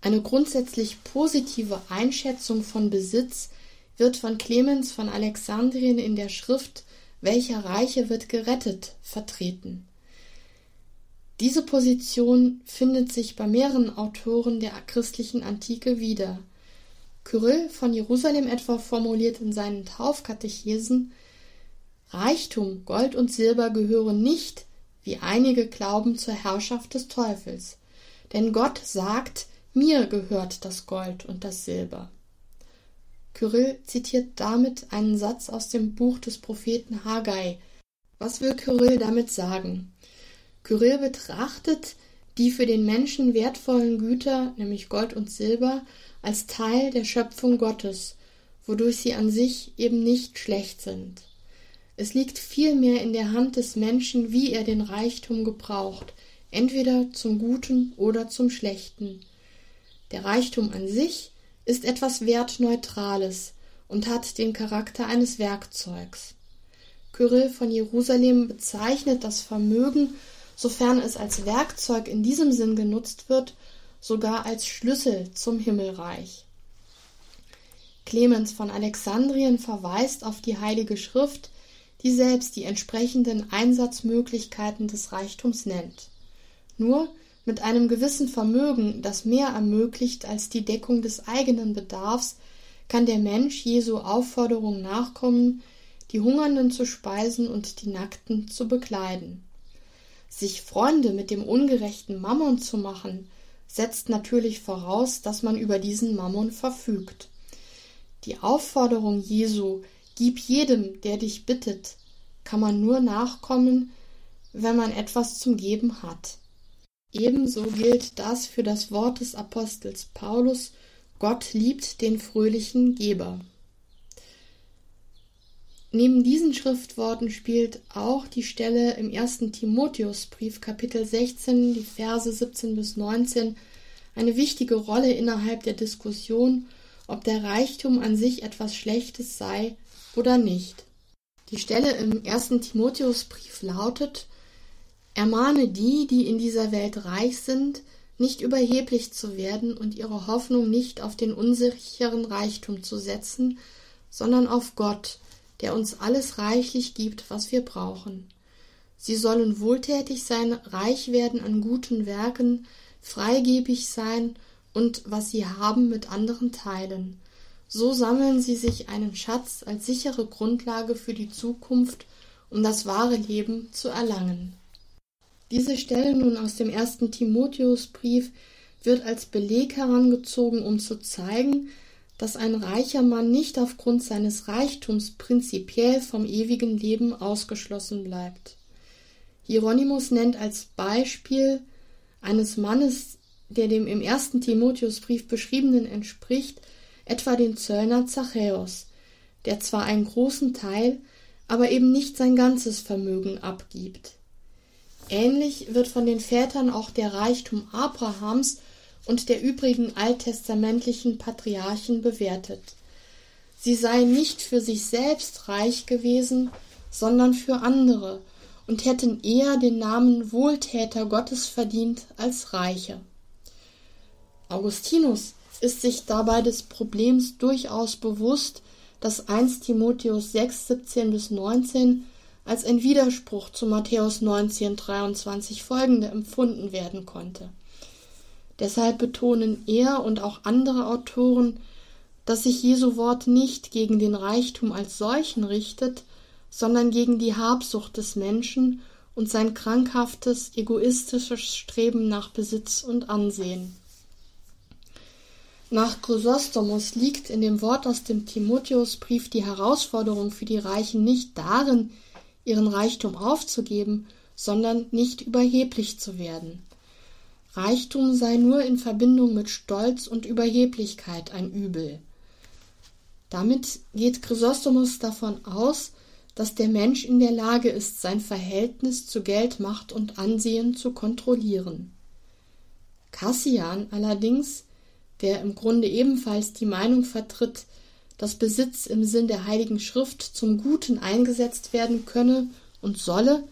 Eine grundsätzlich positive Einschätzung von Besitz wird von Clemens von Alexandrien in der Schrift Welcher Reiche wird gerettet vertreten. Diese Position findet sich bei mehreren Autoren der christlichen Antike wieder. Kyrill von Jerusalem etwa formuliert in seinen Taufkatechesen Reichtum, Gold und Silber gehören nicht, wie einige glauben, zur Herrschaft des Teufels. Denn Gott sagt, mir gehört das Gold und das Silber. Kyrill zitiert damit einen Satz aus dem Buch des Propheten Haggai. Was will Kyrill damit sagen? Kyrill betrachtet die für den Menschen wertvollen Güter, nämlich Gold und Silber, als Teil der Schöpfung Gottes, wodurch sie an sich eben nicht schlecht sind. Es liegt vielmehr in der Hand des Menschen, wie er den Reichtum gebraucht, entweder zum Guten oder zum Schlechten. Der Reichtum an sich ist etwas Wertneutrales und hat den Charakter eines Werkzeugs. Kyrill von Jerusalem bezeichnet das Vermögen, sofern es als Werkzeug in diesem Sinn genutzt wird, sogar als Schlüssel zum Himmelreich. Clemens von Alexandrien verweist auf die Heilige Schrift, die selbst die entsprechenden Einsatzmöglichkeiten des Reichtums nennt. Nur mit einem gewissen Vermögen, das mehr ermöglicht als die Deckung des eigenen Bedarfs, kann der Mensch Jesu Aufforderung nachkommen, die Hungernden zu speisen und die Nackten zu bekleiden. Sich Freunde mit dem ungerechten Mammon zu machen, setzt natürlich voraus, dass man über diesen Mammon verfügt. Die Aufforderung Jesu, gib jedem, der dich bittet, kann man nur nachkommen, wenn man etwas zum Geben hat. Ebenso gilt das für das Wort des Apostels Paulus Gott liebt den fröhlichen Geber. Neben diesen Schriftworten spielt auch die Stelle im ersten Timotheusbrief Kapitel 16, die Verse 17 bis 19 eine wichtige Rolle innerhalb der Diskussion, ob der Reichtum an sich etwas Schlechtes sei oder nicht. Die Stelle im ersten Timotheusbrief lautet Ermahne die, die in dieser Welt reich sind, nicht überheblich zu werden und ihre Hoffnung nicht auf den unsicheren Reichtum zu setzen, sondern auf Gott, der uns alles reichlich gibt, was wir brauchen. Sie sollen wohltätig sein, reich werden an guten Werken, freigebig sein und was sie haben mit anderen teilen. So sammeln sie sich einen Schatz als sichere Grundlage für die Zukunft, um das wahre Leben zu erlangen. Diese Stelle nun aus dem ersten Timotheusbrief wird als Beleg herangezogen, um zu zeigen, dass ein reicher Mann nicht aufgrund seines Reichtums prinzipiell vom ewigen Leben ausgeschlossen bleibt. Hieronymus nennt als Beispiel eines Mannes, der dem im ersten Timotheusbrief beschriebenen entspricht, etwa den Zöllner Zachäus, der zwar einen großen Teil, aber eben nicht sein ganzes Vermögen abgibt. Ähnlich wird von den Vätern auch der Reichtum Abrahams und der übrigen alttestamentlichen Patriarchen bewertet. Sie seien nicht für sich selbst reich gewesen, sondern für andere und hätten eher den Namen Wohltäter Gottes verdient als Reiche. Augustinus ist sich dabei des Problems durchaus bewusst, dass 1 Timotheus 6, 17 bis 19 als ein Widerspruch zu Matthäus 19, 23 folgende empfunden werden konnte. Deshalb betonen er und auch andere Autoren, dass sich Jesu Wort nicht gegen den Reichtum als solchen richtet, sondern gegen die Habsucht des Menschen und sein krankhaftes, egoistisches Streben nach Besitz und Ansehen. Nach Chrysostomus liegt in dem Wort aus dem Timotheusbrief die Herausforderung für die Reichen nicht darin, ihren Reichtum aufzugeben, sondern nicht überheblich zu werden. Reichtum sei nur in Verbindung mit Stolz und Überheblichkeit ein Übel. Damit geht Chrysostomus davon aus, dass der Mensch in der Lage ist, sein Verhältnis zu Geld, Macht und Ansehen zu kontrollieren. Cassian allerdings, der im Grunde ebenfalls die Meinung vertritt, dass Besitz im Sinn der Heiligen Schrift zum Guten eingesetzt werden könne und solle,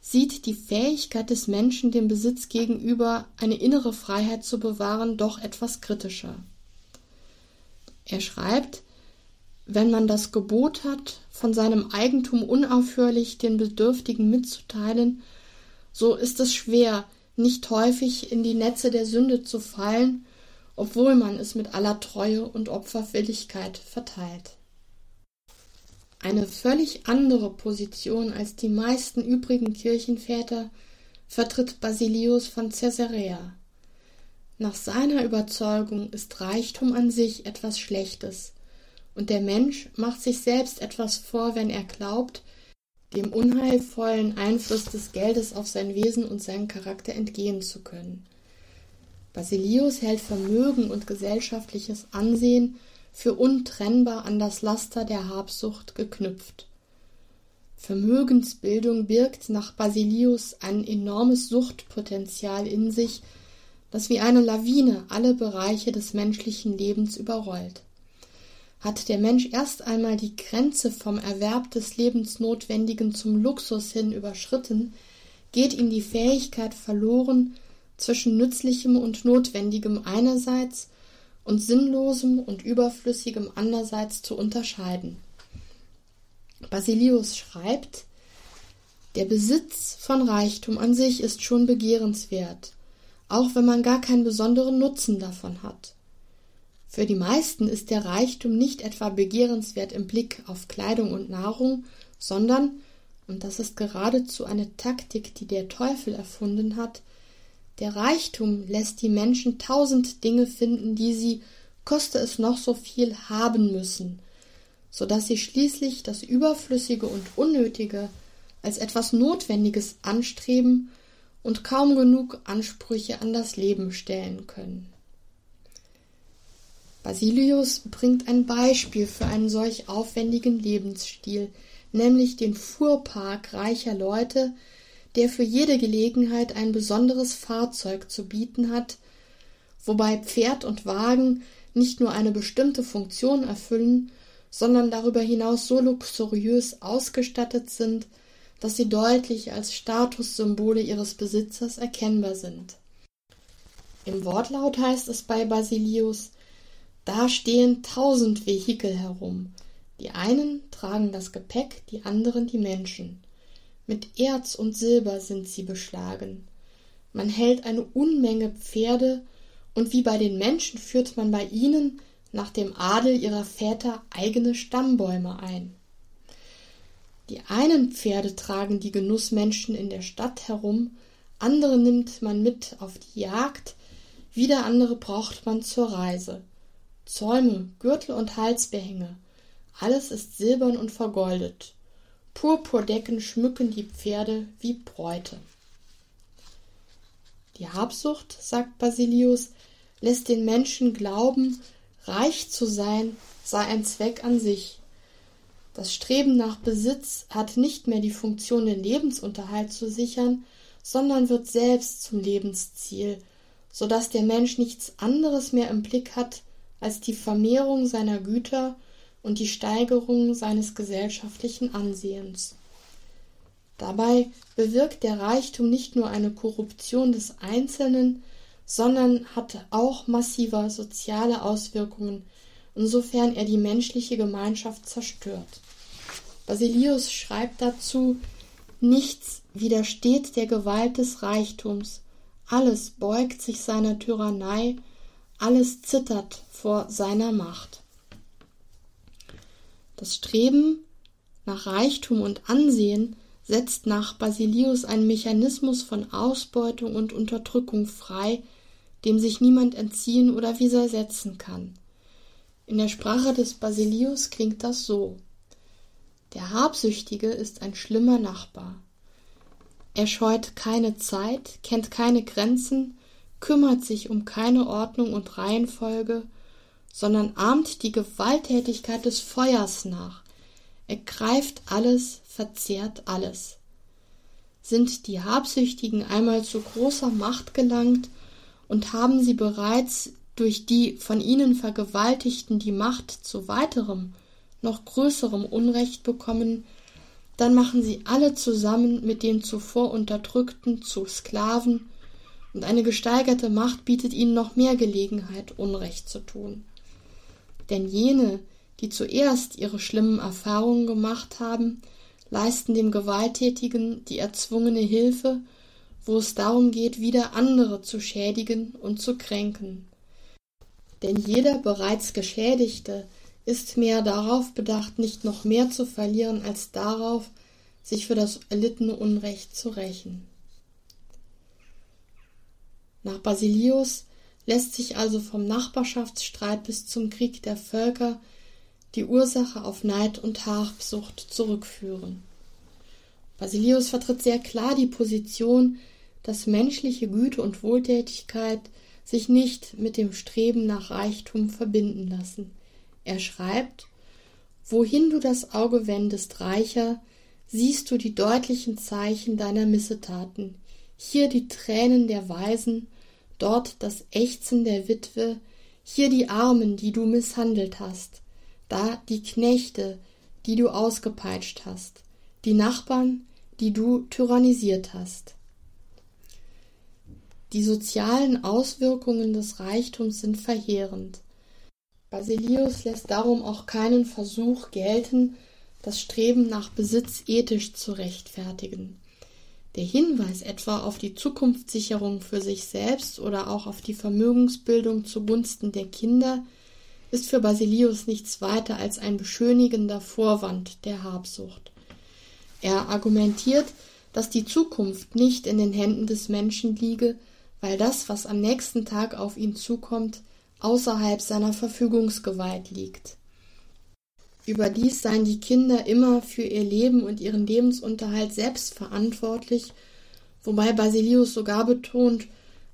sieht die Fähigkeit des Menschen dem Besitz gegenüber eine innere Freiheit zu bewahren doch etwas kritischer. Er schreibt, wenn man das Gebot hat, von seinem Eigentum unaufhörlich den Bedürftigen mitzuteilen, so ist es schwer, nicht häufig in die Netze der Sünde zu fallen, obwohl man es mit aller Treue und Opferwilligkeit verteilt. Eine völlig andere Position als die meisten übrigen Kirchenväter vertritt Basilius von Caesarea. Nach seiner Überzeugung ist Reichtum an sich etwas Schlechtes, und der Mensch macht sich selbst etwas vor, wenn er glaubt, dem unheilvollen Einfluss des Geldes auf sein Wesen und seinen Charakter entgehen zu können. Basilius hält Vermögen und gesellschaftliches Ansehen für untrennbar an das Laster der Habsucht geknüpft. Vermögensbildung birgt nach Basilius ein enormes Suchtpotenzial in sich, das wie eine Lawine alle Bereiche des menschlichen Lebens überrollt. Hat der Mensch erst einmal die Grenze vom Erwerb des Lebensnotwendigen zum Luxus hin überschritten, geht ihm die Fähigkeit verloren, zwischen Nützlichem und Notwendigem einerseits und Sinnlosem und Überflüssigem andererseits zu unterscheiden. Basilius schreibt, der Besitz von Reichtum an sich ist schon begehrenswert, auch wenn man gar keinen besonderen Nutzen davon hat. Für die meisten ist der Reichtum nicht etwa begehrenswert im Blick auf Kleidung und Nahrung, sondern, und das ist geradezu eine Taktik, die der Teufel erfunden hat, der Reichtum lässt die Menschen tausend Dinge finden, die sie, koste es noch so viel, haben müssen, so dass sie schließlich das Überflüssige und Unnötige als etwas Notwendiges anstreben und kaum genug Ansprüche an das Leben stellen können. Basilius bringt ein Beispiel für einen solch aufwendigen Lebensstil, nämlich den Fuhrpark reicher Leute, der für jede Gelegenheit ein besonderes Fahrzeug zu bieten hat, wobei Pferd und Wagen nicht nur eine bestimmte Funktion erfüllen, sondern darüber hinaus so luxuriös ausgestattet sind, dass sie deutlich als Statussymbole ihres Besitzers erkennbar sind. Im Wortlaut heißt es bei Basilius, da stehen tausend Vehikel herum. Die einen tragen das Gepäck, die anderen die Menschen. Mit Erz und Silber sind sie beschlagen. Man hält eine Unmenge Pferde, und wie bei den Menschen führt man bei ihnen nach dem Adel ihrer Väter eigene Stammbäume ein. Die einen Pferde tragen die Genussmenschen in der Stadt herum, andere nimmt man mit auf die Jagd, wieder andere braucht man zur Reise. Zäume, Gürtel und Halsbehänge, alles ist silbern und vergoldet. Purpurdecken schmücken die Pferde wie Bräute. Die Habsucht, sagt Basilius, lässt den Menschen glauben, reich zu sein sei ein Zweck an sich. Das Streben nach Besitz hat nicht mehr die Funktion, den Lebensunterhalt zu sichern, sondern wird selbst zum Lebensziel, so dass der Mensch nichts anderes mehr im Blick hat als die Vermehrung seiner Güter und die Steigerung seines gesellschaftlichen Ansehens. Dabei bewirkt der Reichtum nicht nur eine Korruption des Einzelnen, sondern hat auch massive soziale Auswirkungen, insofern er die menschliche Gemeinschaft zerstört. Basilius schreibt dazu Nichts widersteht der Gewalt des Reichtums, alles beugt sich seiner Tyrannei, alles zittert vor seiner Macht. Das Streben nach Reichtum und Ansehen setzt nach Basilius einen Mechanismus von Ausbeutung und Unterdrückung frei, dem sich niemand entziehen oder widersetzen kann. In der Sprache des Basilius klingt das so Der Habsüchtige ist ein schlimmer Nachbar. Er scheut keine Zeit, kennt keine Grenzen, kümmert sich um keine Ordnung und Reihenfolge, sondern ahmt die Gewalttätigkeit des Feuers nach, ergreift alles, verzehrt alles. Sind die Habsüchtigen einmal zu großer Macht gelangt und haben sie bereits durch die von ihnen Vergewaltigten die Macht zu weiterem, noch größerem Unrecht bekommen, dann machen sie alle zusammen mit den zuvor Unterdrückten zu Sklaven, und eine gesteigerte Macht bietet ihnen noch mehr Gelegenheit, Unrecht zu tun. Denn jene, die zuerst ihre schlimmen Erfahrungen gemacht haben, leisten dem Gewalttätigen die erzwungene Hilfe, wo es darum geht, wieder andere zu schädigen und zu kränken. Denn jeder bereits Geschädigte ist mehr darauf bedacht, nicht noch mehr zu verlieren, als darauf, sich für das erlittene Unrecht zu rächen. Nach Basilius lässt sich also vom Nachbarschaftsstreit bis zum Krieg der Völker die Ursache auf Neid und Habsucht zurückführen. Basilius vertritt sehr klar die Position, dass menschliche Güte und Wohltätigkeit sich nicht mit dem Streben nach Reichtum verbinden lassen. Er schreibt Wohin du das Auge wendest, Reicher, siehst du die deutlichen Zeichen deiner Missetaten, hier die Tränen der Weisen, dort das Ächzen der Witwe, hier die Armen, die du misshandelt hast, da die Knechte, die du ausgepeitscht hast, die Nachbarn, die du tyrannisiert hast. Die sozialen Auswirkungen des Reichtums sind verheerend. Basilius lässt darum auch keinen Versuch gelten, das Streben nach Besitz ethisch zu rechtfertigen. Der Hinweis etwa auf die Zukunftssicherung für sich selbst oder auch auf die Vermögensbildung zugunsten der Kinder ist für Basilius nichts weiter als ein beschönigender Vorwand der Habsucht. Er argumentiert, dass die Zukunft nicht in den Händen des Menschen liege, weil das, was am nächsten Tag auf ihn zukommt, außerhalb seiner Verfügungsgewalt liegt. Überdies seien die Kinder immer für ihr Leben und ihren Lebensunterhalt selbst verantwortlich, wobei Basilius sogar betont,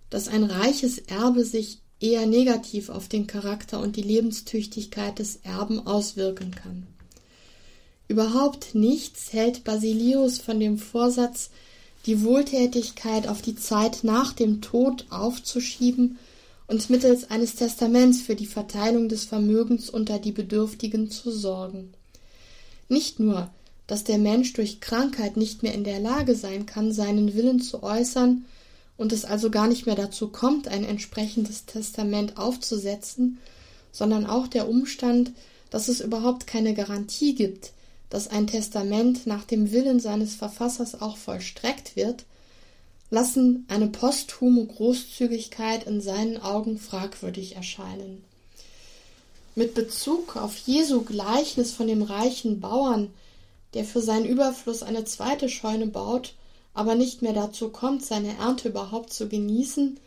dass ein reiches Erbe sich eher negativ auf den Charakter und die Lebenstüchtigkeit des Erben auswirken kann. Überhaupt nichts hält Basilius von dem Vorsatz, die Wohltätigkeit auf die Zeit nach dem Tod aufzuschieben und mittels eines Testaments für die Verteilung des Vermögens unter die Bedürftigen zu sorgen. Nicht nur, dass der Mensch durch Krankheit nicht mehr in der Lage sein kann, seinen Willen zu äußern und es also gar nicht mehr dazu kommt, ein entsprechendes Testament aufzusetzen, sondern auch der Umstand, dass es überhaupt keine Garantie gibt, dass ein Testament nach dem Willen seines Verfassers auch vollstreckt wird, lassen eine posthume Großzügigkeit in seinen Augen fragwürdig erscheinen. Mit Bezug auf Jesu Gleichnis von dem reichen Bauern, der für seinen Überfluss eine zweite Scheune baut, aber nicht mehr dazu kommt, seine Ernte überhaupt zu genießen,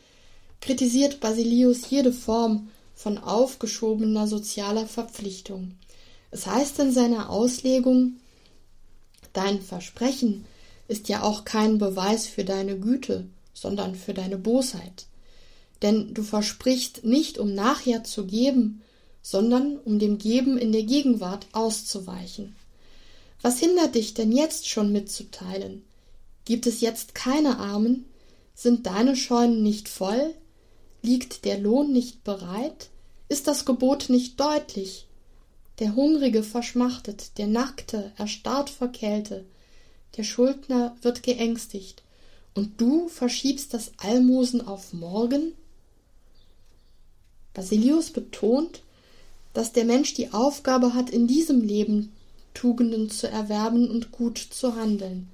kritisiert Basilius jede Form von aufgeschobener sozialer Verpflichtung. Es heißt in seiner Auslegung, dein Versprechen ist ja auch kein Beweis für deine Güte, sondern für deine Bosheit. Denn du versprichst nicht, um nachher zu geben, sondern um dem Geben in der Gegenwart auszuweichen. Was hindert dich denn jetzt schon mitzuteilen? Gibt es jetzt keine Armen? Sind deine Scheunen nicht voll? Liegt der Lohn nicht bereit? Ist das Gebot nicht deutlich? Der Hungrige verschmachtet, der Nackte erstarrt vor Kälte, der Schuldner wird geängstigt, und du verschiebst das Almosen auf morgen? Basilius betont, dass der Mensch die Aufgabe hat, in diesem Leben Tugenden zu erwerben und gut zu handeln.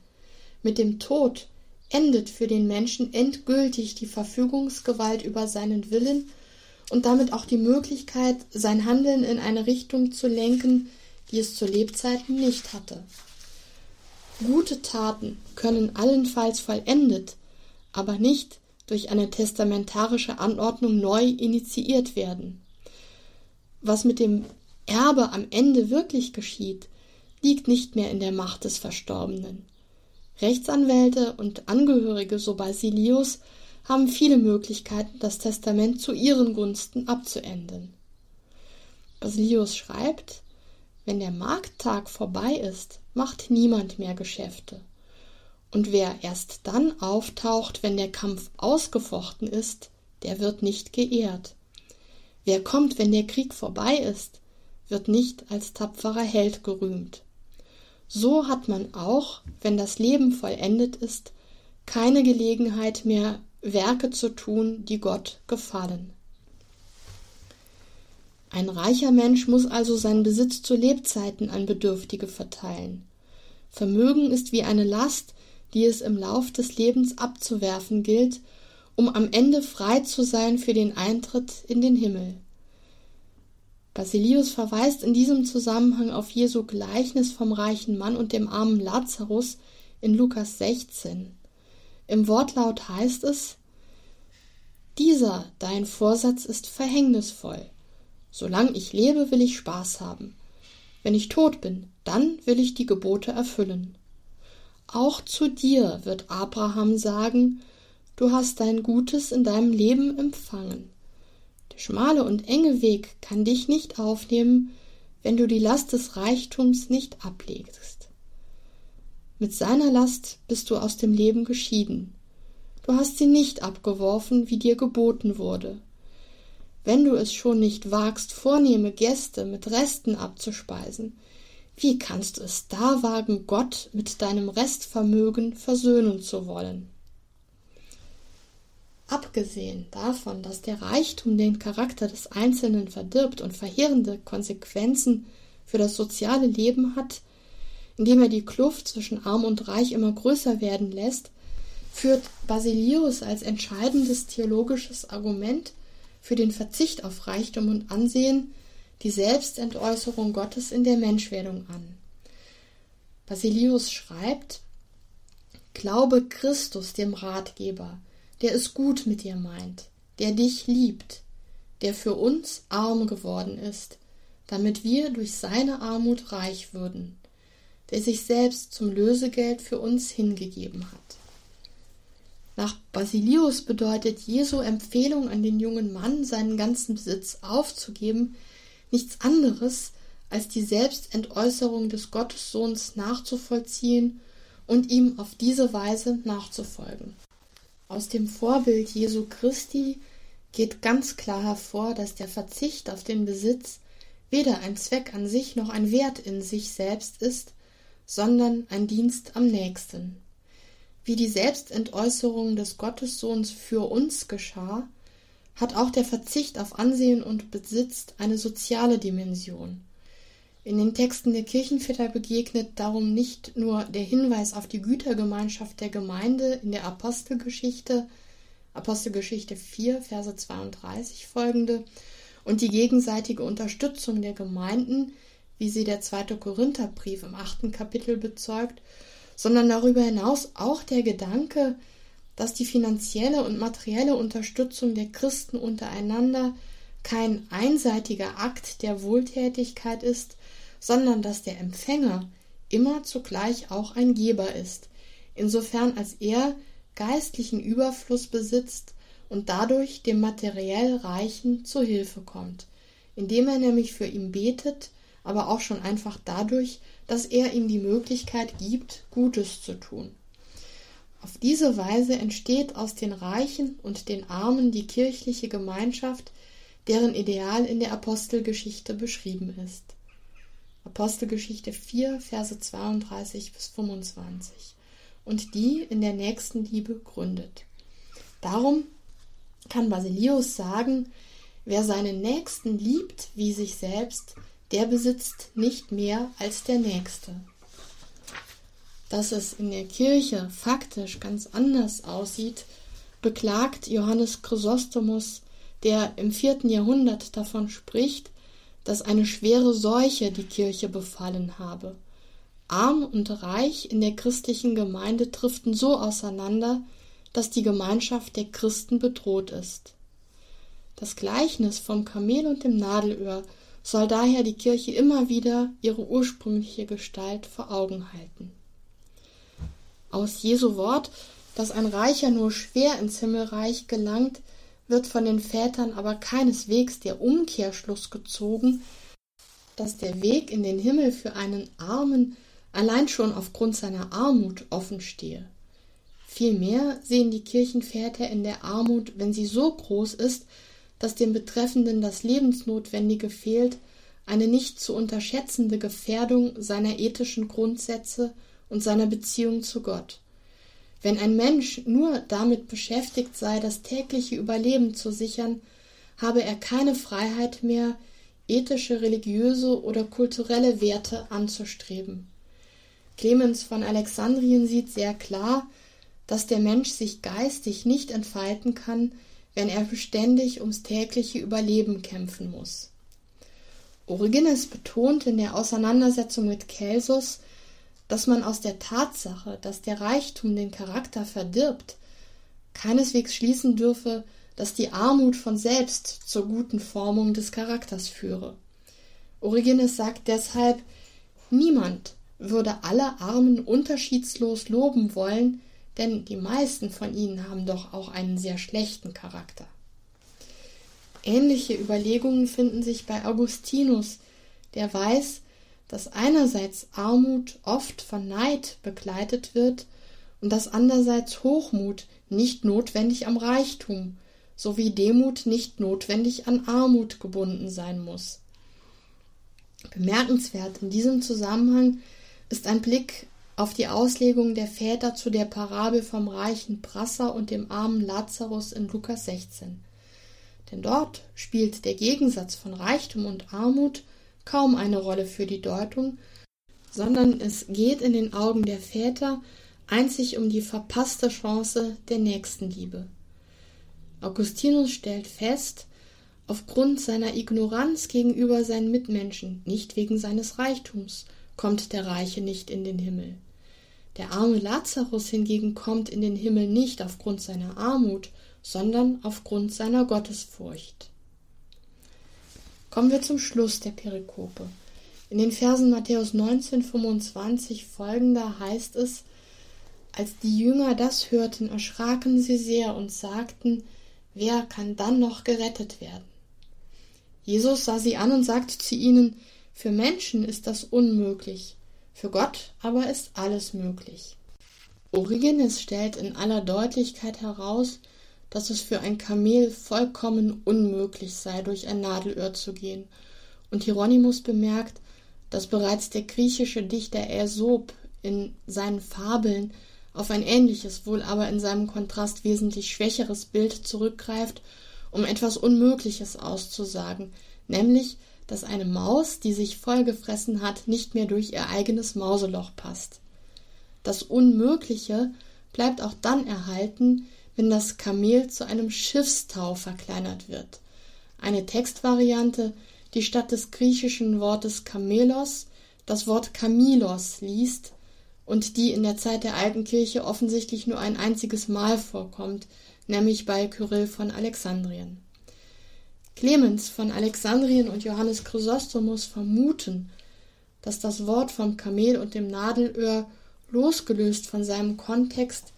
Mit dem Tod endet für den Menschen endgültig die Verfügungsgewalt über seinen Willen und damit auch die Möglichkeit, sein Handeln in eine Richtung zu lenken, die es zu Lebzeiten nicht hatte. Gute Taten können allenfalls vollendet, aber nicht durch eine testamentarische Anordnung neu initiiert werden. Was mit dem Erbe am Ende wirklich geschieht, liegt nicht mehr in der Macht des Verstorbenen. Rechtsanwälte und Angehörige so Basilius haben viele Möglichkeiten, das Testament zu ihren Gunsten abzuändern. Basilius schreibt, wenn der Markttag vorbei ist, macht niemand mehr Geschäfte. Und wer erst dann auftaucht, wenn der Kampf ausgefochten ist, der wird nicht geehrt. Wer kommt, wenn der Krieg vorbei ist, wird nicht als tapferer Held gerühmt. So hat man auch, wenn das Leben vollendet ist, keine Gelegenheit mehr, Werke zu tun, die Gott gefallen. Ein reicher Mensch muss also seinen Besitz zu Lebzeiten an Bedürftige verteilen. Vermögen ist wie eine Last, die es im Lauf des Lebens abzuwerfen gilt, um am Ende frei zu sein für den Eintritt in den Himmel. Basilius verweist in diesem Zusammenhang auf Jesu Gleichnis vom reichen Mann und dem armen Lazarus in Lukas 16. Im Wortlaut heißt es Dieser dein Vorsatz ist verhängnisvoll. Solange ich lebe, will ich Spaß haben. Wenn ich tot bin, dann will ich die Gebote erfüllen. Auch zu dir wird Abraham sagen, du hast dein Gutes in deinem Leben empfangen. Der schmale und enge Weg kann dich nicht aufnehmen, wenn du die Last des Reichtums nicht ablegst. Mit seiner Last bist du aus dem Leben geschieden. Du hast sie nicht abgeworfen, wie dir geboten wurde. Wenn du es schon nicht wagst, vornehme Gäste mit Resten abzuspeisen, wie kannst du es da wagen, Gott mit deinem Restvermögen versöhnen zu wollen? Abgesehen davon, dass der Reichtum den Charakter des Einzelnen verdirbt und verheerende Konsequenzen für das soziale Leben hat, indem er die Kluft zwischen arm und reich immer größer werden lässt, führt Basilius als entscheidendes theologisches Argument für den Verzicht auf Reichtum und Ansehen die Selbstentäußerung Gottes in der Menschwerdung an. Basilius schreibt, Glaube Christus dem Ratgeber, der es gut mit dir meint, der dich liebt, der für uns arm geworden ist, damit wir durch seine Armut reich würden, der sich selbst zum Lösegeld für uns hingegeben hat. Nach Basilius bedeutet Jesu Empfehlung an den jungen Mann, seinen ganzen Besitz aufzugeben, nichts anderes als die Selbstentäußerung des Gottessohns nachzuvollziehen und ihm auf diese Weise nachzufolgen. Aus dem Vorbild Jesu Christi geht ganz klar hervor, dass der Verzicht auf den Besitz weder ein Zweck an sich noch ein Wert in sich selbst ist, sondern ein Dienst am nächsten. Wie die Selbstentäußerung des Gottessohns für uns geschah, hat auch der Verzicht auf Ansehen und Besitz eine soziale Dimension. In den Texten der Kirchenväter begegnet darum nicht nur der Hinweis auf die Gütergemeinschaft der Gemeinde in der Apostelgeschichte, Apostelgeschichte 4, Verse 32 folgende, und die gegenseitige Unterstützung der Gemeinden, wie sie der zweite Korintherbrief im achten Kapitel bezeugt, sondern darüber hinaus auch der Gedanke, dass die finanzielle und materielle Unterstützung der Christen untereinander kein einseitiger Akt der Wohltätigkeit ist, sondern dass der Empfänger immer zugleich auch ein Geber ist, insofern als er geistlichen Überfluss besitzt und dadurch dem materiell Reichen zu Hilfe kommt, indem er nämlich für ihn betet, aber auch schon einfach dadurch, dass er ihm die Möglichkeit gibt, Gutes zu tun. Auf diese Weise entsteht aus den Reichen und den Armen die kirchliche Gemeinschaft, deren Ideal in der Apostelgeschichte beschrieben ist. Apostelgeschichte 4, Verse 32 bis 25 und die in der nächsten Liebe gründet. Darum kann Basilius sagen, wer seinen Nächsten liebt wie sich selbst, der besitzt nicht mehr als der Nächste. Dass es in der Kirche faktisch ganz anders aussieht, beklagt Johannes Chrysostomus, der im vierten Jahrhundert davon spricht, dass eine schwere Seuche die Kirche befallen habe. Arm und Reich in der christlichen Gemeinde driften so auseinander, dass die Gemeinschaft der Christen bedroht ist. Das Gleichnis vom Kamel und dem Nadelöhr soll daher die Kirche immer wieder ihre ursprüngliche Gestalt vor Augen halten. Aus Jesu Wort, dass ein Reicher nur schwer ins Himmelreich gelangt, wird von den Vätern aber keineswegs der Umkehrschluss gezogen, dass der Weg in den Himmel für einen Armen allein schon aufgrund seiner Armut offen stehe. Vielmehr sehen die Kirchenväter in der Armut, wenn sie so groß ist, dass dem Betreffenden das Lebensnotwendige fehlt, eine nicht zu unterschätzende Gefährdung seiner ethischen Grundsätze und seiner Beziehung zu Gott. Wenn ein Mensch nur damit beschäftigt sei, das tägliche Überleben zu sichern, habe er keine Freiheit mehr, ethische, religiöse oder kulturelle Werte anzustreben. Clemens von Alexandrien sieht sehr klar, dass der Mensch sich geistig nicht entfalten kann, wenn er beständig ums tägliche Überleben kämpfen muss. Origenes betont in der Auseinandersetzung mit Celsus, dass man aus der Tatsache, dass der Reichtum den Charakter verdirbt, keineswegs schließen dürfe, dass die Armut von selbst zur guten Formung des Charakters führe. Origenes sagt deshalb, niemand würde alle Armen unterschiedslos loben wollen, denn die meisten von ihnen haben doch auch einen sehr schlechten Charakter. Ähnliche Überlegungen finden sich bei Augustinus, der weiß, dass einerseits Armut oft von Neid begleitet wird und dass andererseits Hochmut nicht notwendig am Reichtum sowie Demut nicht notwendig an Armut gebunden sein muss. Bemerkenswert in diesem Zusammenhang ist ein Blick auf die Auslegung der Väter zu der Parabel vom reichen Prasser und dem armen Lazarus in Lukas 16. Denn dort spielt der Gegensatz von Reichtum und Armut kaum eine Rolle für die Deutung, sondern es geht in den Augen der Väter einzig um die verpasste Chance der Nächstenliebe. Augustinus stellt fest, aufgrund seiner Ignoranz gegenüber seinen Mitmenschen, nicht wegen seines Reichtums, kommt der Reiche nicht in den Himmel. Der arme Lazarus hingegen kommt in den Himmel nicht aufgrund seiner Armut, sondern aufgrund seiner Gottesfurcht. Kommen wir zum Schluss der Perikope. In den Versen Matthäus 19, 25 folgender heißt es, als die Jünger das hörten, erschraken sie sehr und sagten, wer kann dann noch gerettet werden? Jesus sah sie an und sagte zu ihnen, für Menschen ist das unmöglich, für Gott aber ist alles möglich. Origenes stellt in aller Deutlichkeit heraus, dass es für ein Kamel vollkommen unmöglich sei, durch ein Nadelöhr zu gehen, und Hieronymus bemerkt, dass bereits der griechische Dichter Aesop in seinen Fabeln auf ein ähnliches, wohl aber in seinem Kontrast wesentlich schwächeres Bild zurückgreift, um etwas Unmögliches auszusagen, nämlich, dass eine Maus, die sich vollgefressen hat, nicht mehr durch ihr eigenes Mauseloch passt. Das Unmögliche bleibt auch dann erhalten, wenn das Kamel zu einem Schiffstau verkleinert wird. Eine Textvariante, die statt des griechischen Wortes Kamelos das Wort Kamilos liest und die in der Zeit der alten Kirche offensichtlich nur ein einziges Mal vorkommt, nämlich bei Kyrill von Alexandrien. Clemens von Alexandrien und Johannes Chrysostomus vermuten, dass das Wort vom Kamel und dem Nadelöhr, losgelöst von seinem Kontext,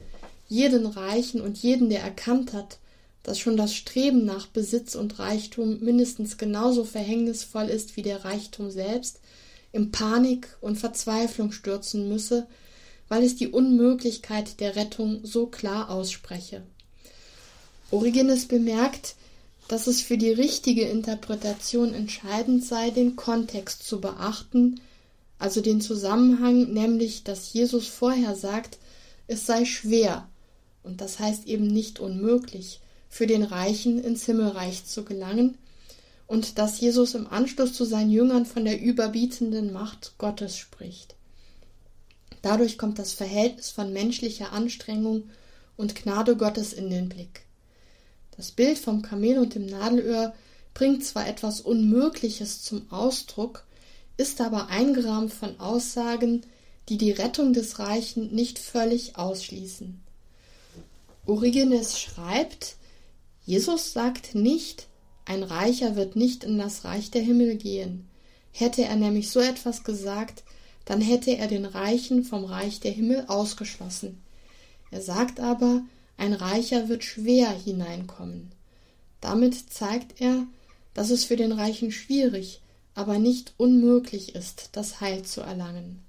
jeden Reichen und jeden, der erkannt hat, dass schon das Streben nach Besitz und Reichtum mindestens genauso verhängnisvoll ist wie der Reichtum selbst, in Panik und Verzweiflung stürzen müsse, weil es die Unmöglichkeit der Rettung so klar ausspreche. Origenes bemerkt, dass es für die richtige Interpretation entscheidend sei, den Kontext zu beachten, also den Zusammenhang, nämlich dass Jesus vorher sagt, es sei schwer, und das heißt eben nicht unmöglich, für den Reichen ins Himmelreich zu gelangen, und dass Jesus im Anschluss zu seinen Jüngern von der überbietenden Macht Gottes spricht. Dadurch kommt das Verhältnis von menschlicher Anstrengung und Gnade Gottes in den Blick. Das Bild vom Kamel und dem Nadelöhr bringt zwar etwas Unmögliches zum Ausdruck, ist aber eingerahmt von Aussagen, die die Rettung des Reichen nicht völlig ausschließen. Origenes schreibt, Jesus sagt nicht, ein Reicher wird nicht in das Reich der Himmel gehen. Hätte er nämlich so etwas gesagt, dann hätte er den Reichen vom Reich der Himmel ausgeschlossen. Er sagt aber, ein Reicher wird schwer hineinkommen. Damit zeigt er, dass es für den Reichen schwierig, aber nicht unmöglich ist, das Heil zu erlangen.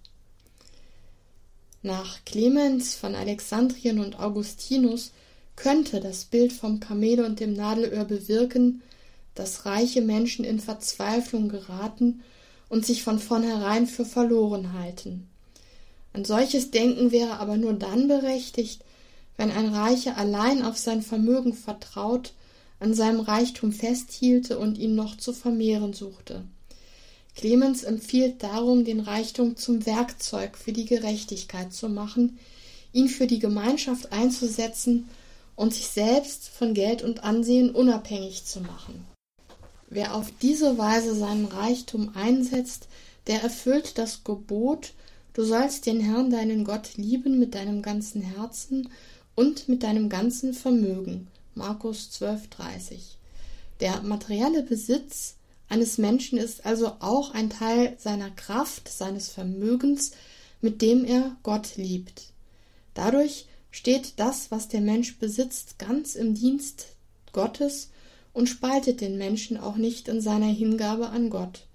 Nach Clemens von Alexandrien und Augustinus könnte das Bild vom Kamel und dem Nadelöhr bewirken, dass reiche Menschen in Verzweiflung geraten und sich von vornherein für verloren halten. Ein solches Denken wäre aber nur dann berechtigt, wenn ein Reicher allein auf sein Vermögen vertraut, an seinem Reichtum festhielte und ihn noch zu vermehren suchte. Clemens empfiehlt darum, den Reichtum zum Werkzeug für die Gerechtigkeit zu machen, ihn für die Gemeinschaft einzusetzen und sich selbst von Geld und Ansehen unabhängig zu machen. Wer auf diese Weise seinen Reichtum einsetzt, der erfüllt das Gebot, du sollst den Herrn deinen Gott lieben mit deinem ganzen Herzen und mit deinem ganzen Vermögen. Markus 12,30. Der materielle Besitz eines Menschen ist also auch ein Teil seiner Kraft, seines Vermögens, mit dem er Gott liebt. Dadurch steht das, was der Mensch besitzt, ganz im Dienst Gottes und spaltet den Menschen auch nicht in seiner Hingabe an Gott.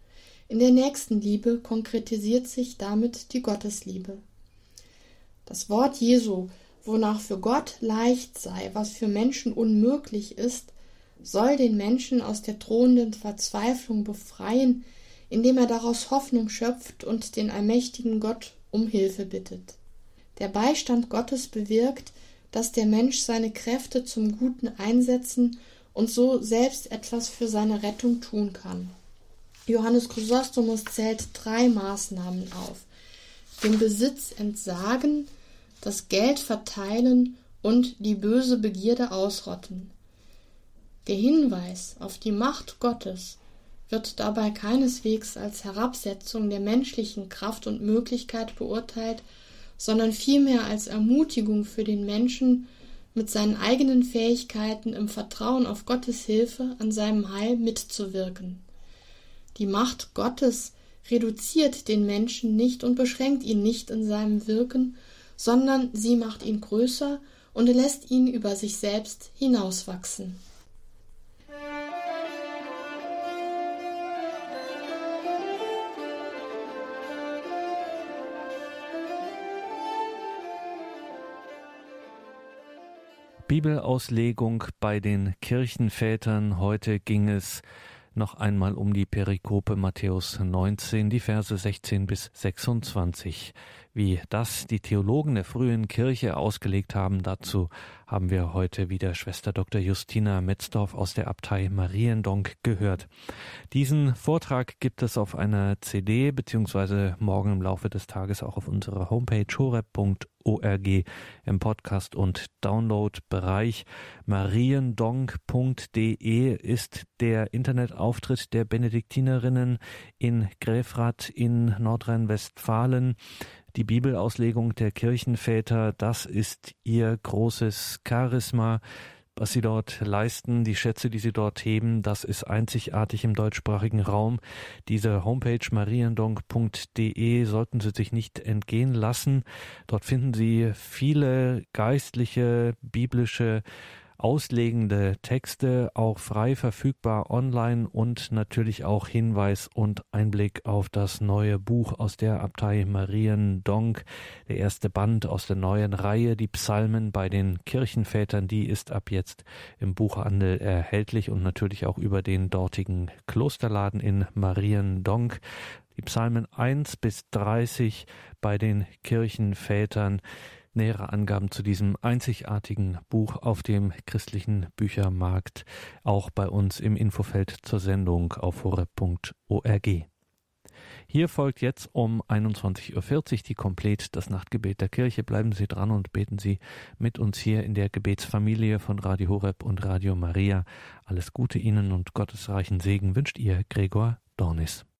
In der Nächstenliebe konkretisiert sich damit die Gottesliebe. Das Wort Jesu, wonach für Gott leicht sei, was für Menschen unmöglich ist, soll den Menschen aus der drohenden Verzweiflung befreien, indem er daraus Hoffnung schöpft und den allmächtigen Gott um Hilfe bittet. Der Beistand Gottes bewirkt, dass der Mensch seine Kräfte zum Guten einsetzen und so selbst etwas für seine Rettung tun kann. Johannes Chrysostomus zählt drei Maßnahmen auf. Den Besitz entsagen, das Geld verteilen und die böse Begierde ausrotten. Der Hinweis auf die Macht Gottes wird dabei keineswegs als Herabsetzung der menschlichen Kraft und Möglichkeit beurteilt, sondern vielmehr als Ermutigung für den Menschen, mit seinen eigenen Fähigkeiten im Vertrauen auf Gottes Hilfe an seinem Heil mitzuwirken. Die Macht Gottes reduziert den Menschen nicht und beschränkt ihn nicht in seinem Wirken, sondern sie macht ihn größer und lässt ihn über sich selbst hinauswachsen. Bibelauslegung bei den Kirchenvätern. Heute ging es noch einmal um die Perikope Matthäus 19, die Verse 16 bis 26. Wie das die Theologen der frühen Kirche ausgelegt haben, dazu haben wir heute wieder Schwester Dr. Justina Metzdorf aus der Abtei Mariendonk gehört. Diesen Vortrag gibt es auf einer CD beziehungsweise morgen im Laufe des Tages auch auf unserer Homepage horeb.org im Podcast- und Download-Bereich. mariendonk.de ist der Internetauftritt der Benediktinerinnen in Gräfrath in Nordrhein-Westfalen. Die Bibelauslegung der Kirchenväter, das ist ihr großes Charisma, was sie dort leisten, die Schätze, die sie dort heben, das ist einzigartig im deutschsprachigen Raum. Diese Homepage mariendonk.de sollten Sie sich nicht entgehen lassen. Dort finden Sie viele geistliche, biblische auslegende Texte, auch frei verfügbar online und natürlich auch Hinweis und Einblick auf das neue Buch aus der Abtei Mariendonk, der erste Band aus der neuen Reihe, die Psalmen bei den Kirchenvätern, die ist ab jetzt im Buchhandel erhältlich und natürlich auch über den dortigen Klosterladen in Mariendonk. Die Psalmen 1 bis 30 bei den Kirchenvätern. Nähere Angaben zu diesem einzigartigen Buch auf dem christlichen Büchermarkt auch bei uns im Infofeld zur Sendung auf horeb.org. Hier folgt jetzt um 21.40 Uhr die Komplett das Nachtgebet der Kirche. Bleiben Sie dran und beten Sie mit uns hier in der Gebetsfamilie von Radio Horeb und Radio Maria. Alles Gute Ihnen und gottesreichen Segen wünscht Ihr Gregor Dornis.